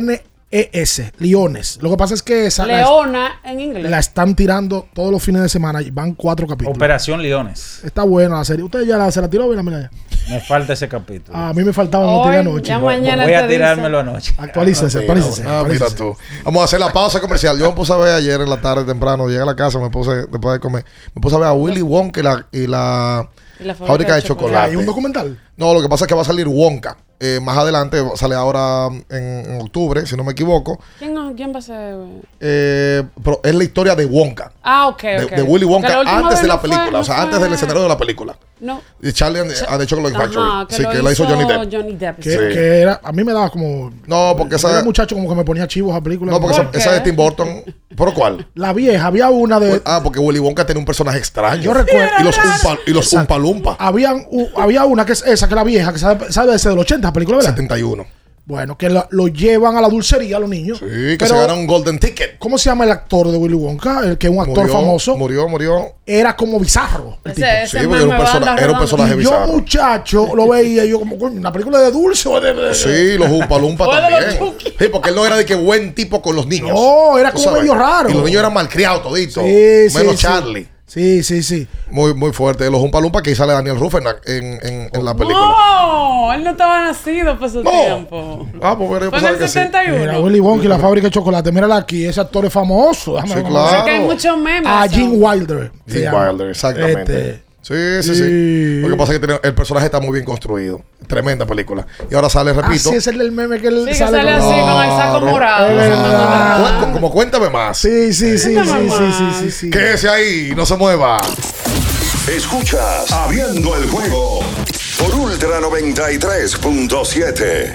L-I-O-N-E-S, Leones. Lo que pasa es que esa, la, Leona en inglés. la están tirando todos los fines de semana y van cuatro capítulos. Operación Leones. Está buena la serie. Usted ya la, se la tiró, mira, mira. Me falta ese capítulo. A mí me faltaba no Hoy, tiré anoche. ya Voy- mañana Voy a tirármelo anoche. Actualícese, Mira, actualícese. ah, mira tú. Vamos a hacer la pausa comercial. Yo me puse a ver ayer en la tarde temprano. Llegué a la casa, me puse, después de comer, me puse a ver a Willy Wonka y la, y la, Y la fábrica de chocolate. ¿Hay un documental? No, lo que pasa es que va a salir Wonka. Eh, más adelante, sale ahora en, en octubre, si no me equivoco. ¿Quién, quién va a ser? Eh, pero es la historia de Wonka. Ah, ok, De, ok. de Willy Wonka antes de la fue- película, no o sea, fue- antes del escenario de la película. No. Y Charlie and, and the Chocolate Ajá, Factory. que sí, lo que la hizo Johnny Depp. Johnny Depp, Que, Sí. que era, a mí me daba como. No, porque esa- Era muchacho como que me ponía chivos a películas. No, porque esa, esa de Tim Burton. ¿Por cuál? La vieja, había una de. Ah, porque Willy Wonka tenía un personaje extraño. Yo recuerdo. Y los Umpa, y los. Umpa Lumpa. Habían, u- había una que es esa, que es la vieja, que sabe, sabe ese del 80, película, ¿verdad? 71. Bueno, que lo llevan a la dulcería los niños. Sí, que se ganan un Golden Ticket. ¿Cómo se llama el actor de Willy Wonka? El que es un actor Murió, famoso. Murió, murió. Era como bizarro. el tipo. Ese- Sí, ese porque era un, persona- era personaje Y yo, bizarro. muchacho, lo veía yo como, coño, ¿una película de dulce o de.? de- Sí, los Umpa Lumpa Fue [LAUGHS] de los también. Sí, porque él no era de que buen tipo con los niños. No, era como sabes. medio raro. Y los niños eran malcriados toditos. Sí, sí, menos sí. Charlie. Sí, sí, sí. Muy, muy fuerte. Los Umpa Lumpa que sale Daniel Ruff en, la- en, en- en la película. No, él no estaba nacido por su tiempo. Ah, pues bueno, yo Fue en pensaba el que sí. 71. Mira, Willy Wonka y la fábrica de chocolate. Mírala aquí, ese actor es famoso. Déjame Sí, claro. Sé que hay muchos memes. A son. Gene Wilder. llama. Wilder, exactamente. Este, Sí, sí, sí. Lo que pasa es que tiene- el personaje está muy bien construido. Tremenda película. Y ahora sale, repito. Así es el del meme que él Sí, que sale, sale con- así con el saco morado. Como cuéntame más. Sí, sí, sí, sí, sí, sí, sí, sí. Quédese ahí, no se mueva. Escuchas Abriendo el juego por Ultra 93.7.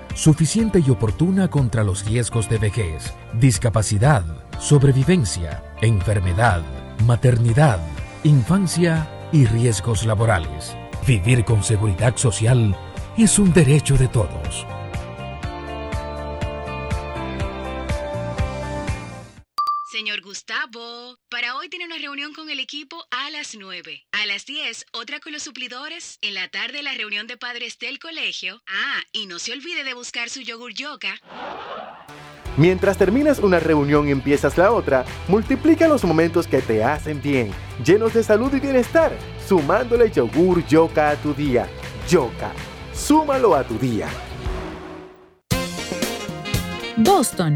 suficiente y oportuna contra los riesgos de vejez, discapacidad, sobrevivencia, enfermedad, maternidad, infancia y riesgos laborales. Vivir con seguridad social es un derecho de todos. Señor Gustavo, para hoy tiene una reunión con el equipo a las 9. A las 10, otra con los suplidores. En la tarde, la reunión de padres del colegio. Ah, y no se olvide de buscar su yogur yoga. Mientras terminas una reunión y empiezas la otra, multiplica los momentos que te hacen bien, llenos de salud y bienestar, sumándole yogur yoka a tu día. Yoka, súmalo a tu día. Boston,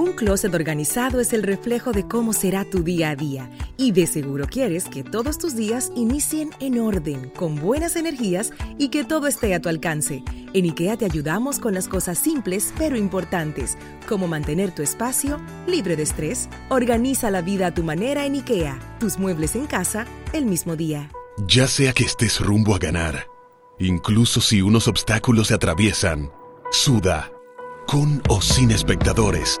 Un closet organizado es el reflejo de cómo será tu día a día y de seguro quieres que todos tus días inicien en orden, con buenas energías y que todo esté a tu alcance. En IKEA te ayudamos con las cosas simples pero importantes, como mantener tu espacio libre de estrés. Organiza la vida a tu manera en IKEA. Tus muebles en casa el mismo día. Ya sea que estés rumbo a ganar, incluso si unos obstáculos se atraviesan, suda, con o sin espectadores,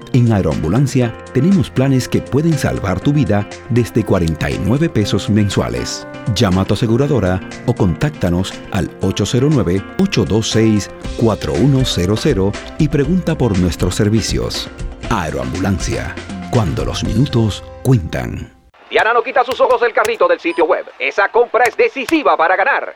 en Aeroambulancia tenemos planes que pueden salvar tu vida desde 49 pesos mensuales. Llama a tu aseguradora o contáctanos al 809-826-4100 y pregunta por nuestros servicios. Aeroambulancia, cuando los minutos cuentan. Diana no quita sus ojos del carrito del sitio web. Esa compra es decisiva para ganar.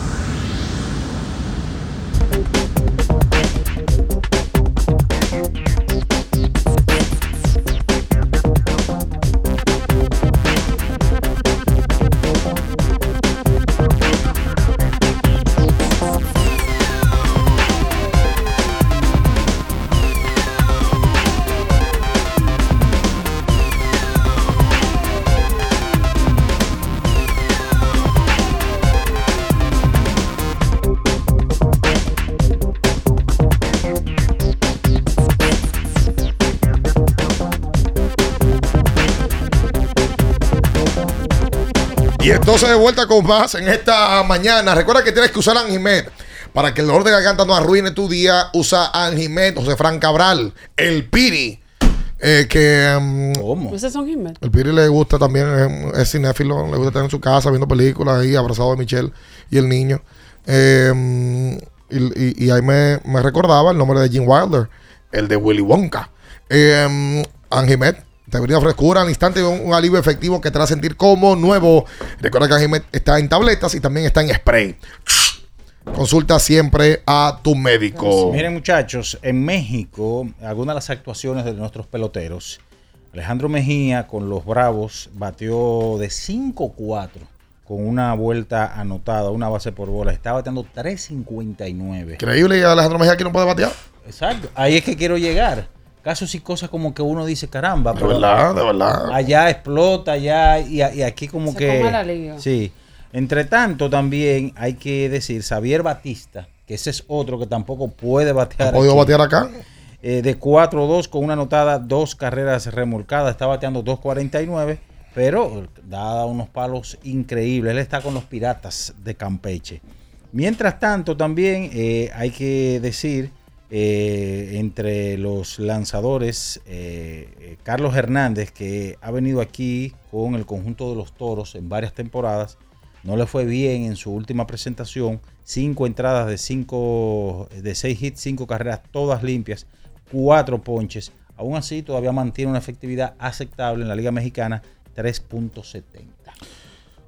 De vuelta con más en esta mañana. Recuerda que tienes que usar Anjimet. Para que el dolor de garganta no arruine tu día, usa Anjimet, José Fran Cabral, el Piri. eh, que um, ¿Ustedes son Jiménez? el Piri le gusta también, es, es cinéfilo, le gusta estar en su casa viendo películas ahí, abrazado de Michelle y el niño. Eh, y, y- y ahí me, me recordaba el nombre de Jim Wilder, el de Willy Wonka. Eh, Anjimet te brinda frescura al instante y un, un alivio efectivo que te hará sentir como nuevo. Recuerda que Anjimet está en tabletas y también está en spray. Consulta siempre a tu médico. Miren muchachos, en México, algunas de las actuaciones de nuestros peloteros, Alejandro Mejía con los Bravos batió de 5-4 con una vuelta anotada, una base por bola. Estaba bateando 3.59. Increíble y Alejandro Mejía aquí no puede batear. Exacto. Ahí es que quiero llegar. Casos y cosas como que uno dice, caramba. De verdad, de verdad. Allá explota, allá y, y aquí como Se que... Sí. Entre tanto, también hay que decir, Xavier Batista, que ese es otro que tampoco puede batear. ¿Ha podido batear acá? Eh, de 4-2 con una anotada, dos carreras remolcadas. Está bateando 2.49, pero da unos palos increíbles. Él está con los piratas de Campeche. Mientras tanto, también eh, hay que decir, eh, entre los lanzadores, eh, eh, Carlos Hernández, que ha venido aquí con el conjunto de los toros en varias temporadas. No le fue bien en su última presentación. Cinco entradas de cinco, de seis hits, cinco carreras, todas limpias, cuatro ponches. Aún así, todavía mantiene una efectividad aceptable en la Liga Mexicana, 3.70.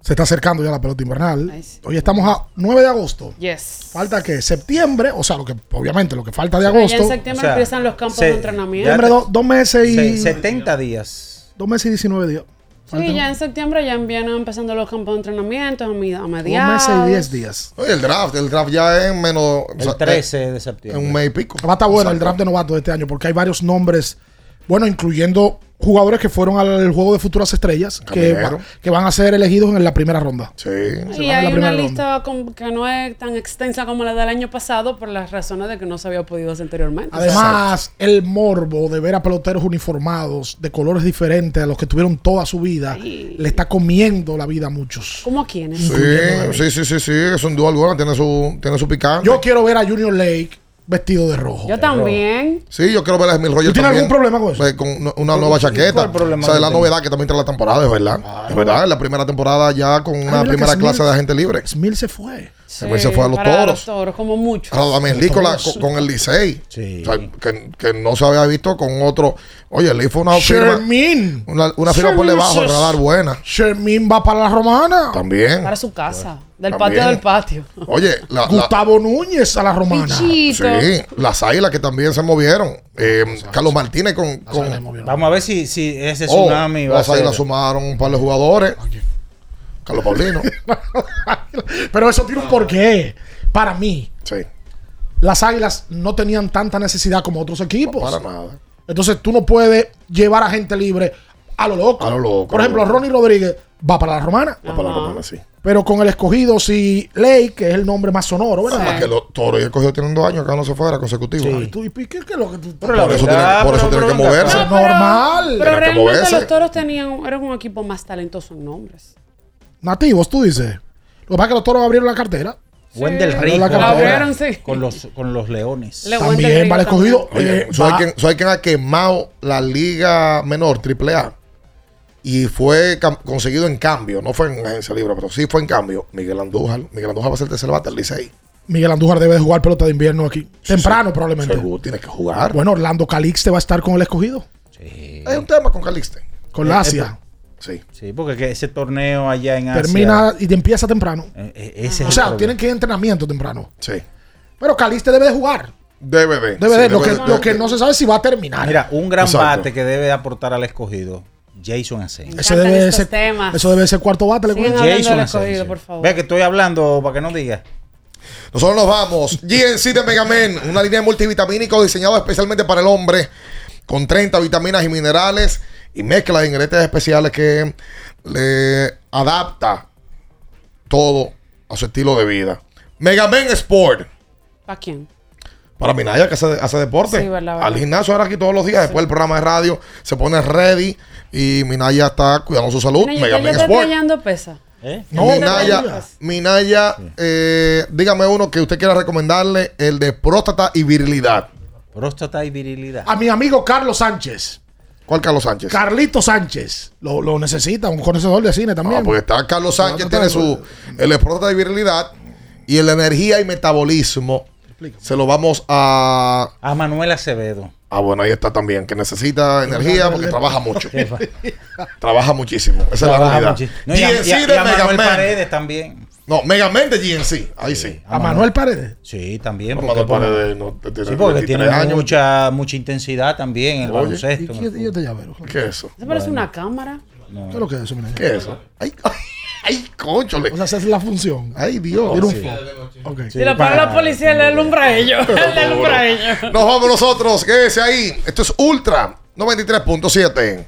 Se está acercando ya la pelota invernal. Hoy estamos a 9 de agosto. Yes. Falta que septiembre, o sea, lo que obviamente lo que falta de agosto. Ya en septiembre O sea, empiezan los campos se- de entrenamiento. Septiembre, do- dos meses y. Se- 70 días. Dos meses y 19 días. Sí, ya en septiembre ya vienen empezando los campos de entrenamiento a, a Dos mediados. meses y 10 días. Oye, el draft, el draft ya es menos. El 13 de septiembre. En un mes y pico. Va a estar bueno el draft de novatos de este año porque hay varios nombres, bueno, incluyendo jugadores que fueron al juego de futuras estrellas que, Caminero. va- que van a ser elegidos en la primera ronda. Sí. Y hay una lista que no es tan extensa como la del año pasado por las razones de que no se había podido hacer anteriormente. Además, el morbo de ver a peloteros uniformados de colores diferentes a los que tuvieron toda su vida le está comiendo la vida a muchos. ¿Cómo a quiénes? Sí, sí, sí, sí, sí, es un dual alguna, tiene su, tiene su picante. Yo quiero ver a Junior Lake vestido de rojo. Yo también. Sí, yo quiero ver a Emil Rogers ¿Tú tienes también. algún problema con eso? Con una- una nueva chaqueta. ¿Cuál problema o sea, es la novedad que también trae la temporada, es verdad. es verdad, es la primera temporada ya con una mira que primera clase de agente libre. Smith se fue. Se fue a los para toros. Los toros, como mucho. Radamés Lee con, la- con- con el Licey. O sea, que, que no se había visto con otro. Oye, Lee fue una firma. Shermin. Una, una firma por debajo, el radar buena. Shermin va para la romana. También. Para su casa. Del También. patio del patio. Oye, la, la- Gustavo Núñez a la romana. Pichito. sí, las águilas que también se movieron. Eh, Carlos Martínez con. con Vamos a ver si, si ese Oh, tsunami va a las águilas sumaron un par de jugadores. Carlos Paulino. [LAUGHS] Pero eso tiene un porqué. Para mí, sí. las águilas no tenían tanta necesidad como otros equipos. Para nada. Entonces tú no puedes llevar a gente libre a lo loco. A lo loco, Por ejemplo, loco. Ronnie Rodríguez va para la romana. Va para la romana, sí. Pero con el escogido, si Ley, que es el nombre más sonoro, ¿verdad? Además que los toros y el cogido tienen dos años que no se fuera consecutivo. ¿Y tú, y qué, qué es lo que tú Por eso tiene, por eso tiene que moverse. Es normal. Pero que realmente moverse. los toros tenían, eran un equipo más talentoso en nombres. Nativos, tú dices. Lo que pasa es que los toros abrieron la cartera. Sí. Rico. La ahora, abrieron, sí. con, los, con los leones. Le- También Wendell va al Rico escogido. Eh, ¿sabes va- quién, ¿sabes quién ha quemado la liga menor, triple A? Y fue conseguido en cambio, no fue en agencia libre, pero sí fue en cambio. Miguel Andújar. Miguel Andújar va a ser el tercer bate del Licey. Miguel Andújar debe de jugar pelota de invierno aquí. Temprano, probablemente. Seguro, tiene que jugar. Bueno, Orlando Calixte va a estar con el escogido. Hay un tema con Calixte. Con Eh, la eh, Asia. Sí. Sí, porque que ese torneo allá en Asia. Termina y empieza temprano. eh, eh, ese es O sea, problema. tienen que ir a entrenamiento temprano. Sí. Pero Calixte debe de jugar. Debe de. Debe Sí, de. Lo, debe que, de- lo que no se sabe es si va a terminar. Mira, un gran Exacto. bate que debe de aportar al escogido, Jason Asensio. Eso encantan debe, de ser, temas. eso debe de ser cuarto bate. le Sigan cuento. hablando Jason Asensio. por favor. Ve que estoy hablando para que no digas. Nosotros nos vamos. [LAUGHS] GNC de Megamen, una línea multivitamínico diseñada especialmente para el hombre, con 30 vitaminas y minerales y mezcla de ingredientes especiales que le adapta todo a su estilo de vida. Megamen Sport. ¿Para quién? Para Minaya que hace, hace deporte. Sí, verdad, verdad. Al gimnasio ahora aquí todos los días. Después del programa de radio se pone ready y Minaya está cuidando su salud. Mira, ya Megamen está Sport. pesa. ¿Eh? No, Minaya, no, no. Minaya eh, dígame uno que usted quiera recomendarle, el de próstata y virilidad. Próstata y virilidad. A mi amigo Carlos Sánchez. ¿Cuál Carlos Sánchez? Carlito Sánchez. Lo, lo necesita, un conocedor de cine también. Ah, porque está Carlos Sánchez, tiene su el de próstata y virilidad y el de energía y metabolismo. Se lo vamos a. A Manuel Acevedo. Ah, bueno, ahí está también, que necesita energía porque trabaja mucho. Trabaja muchísimo. Esa es la realidad. No, y a- y a- de y a Manuel Megaman. Paredes también. No, Megaman de GNC. Ahí sí. a Manuel Paredes. Sí, también. Porque- Manuel Paredes no, tiene sí, porque 23 tiene años. mucha, mucha intensidad también en el Oye, baloncesto. ¿Y qué- y fútbol. este llavero? ¿Qué es eso? ¿Eso parece una cámara? No. ¿Qué es lo que es eso, Minaya? ¿Qué es eso? Ay, [LAUGHS] ay, ay, conchole. O sea, esa es la función. Ay, Dios. Tiene un Sí. foco. Ok. Si lo para la policía, le alumbra a ellos. [LAUGHS] Le alumbra a ellos. Nos vamos nosotros. Quédese ahí. Esto es Ultra 93.7.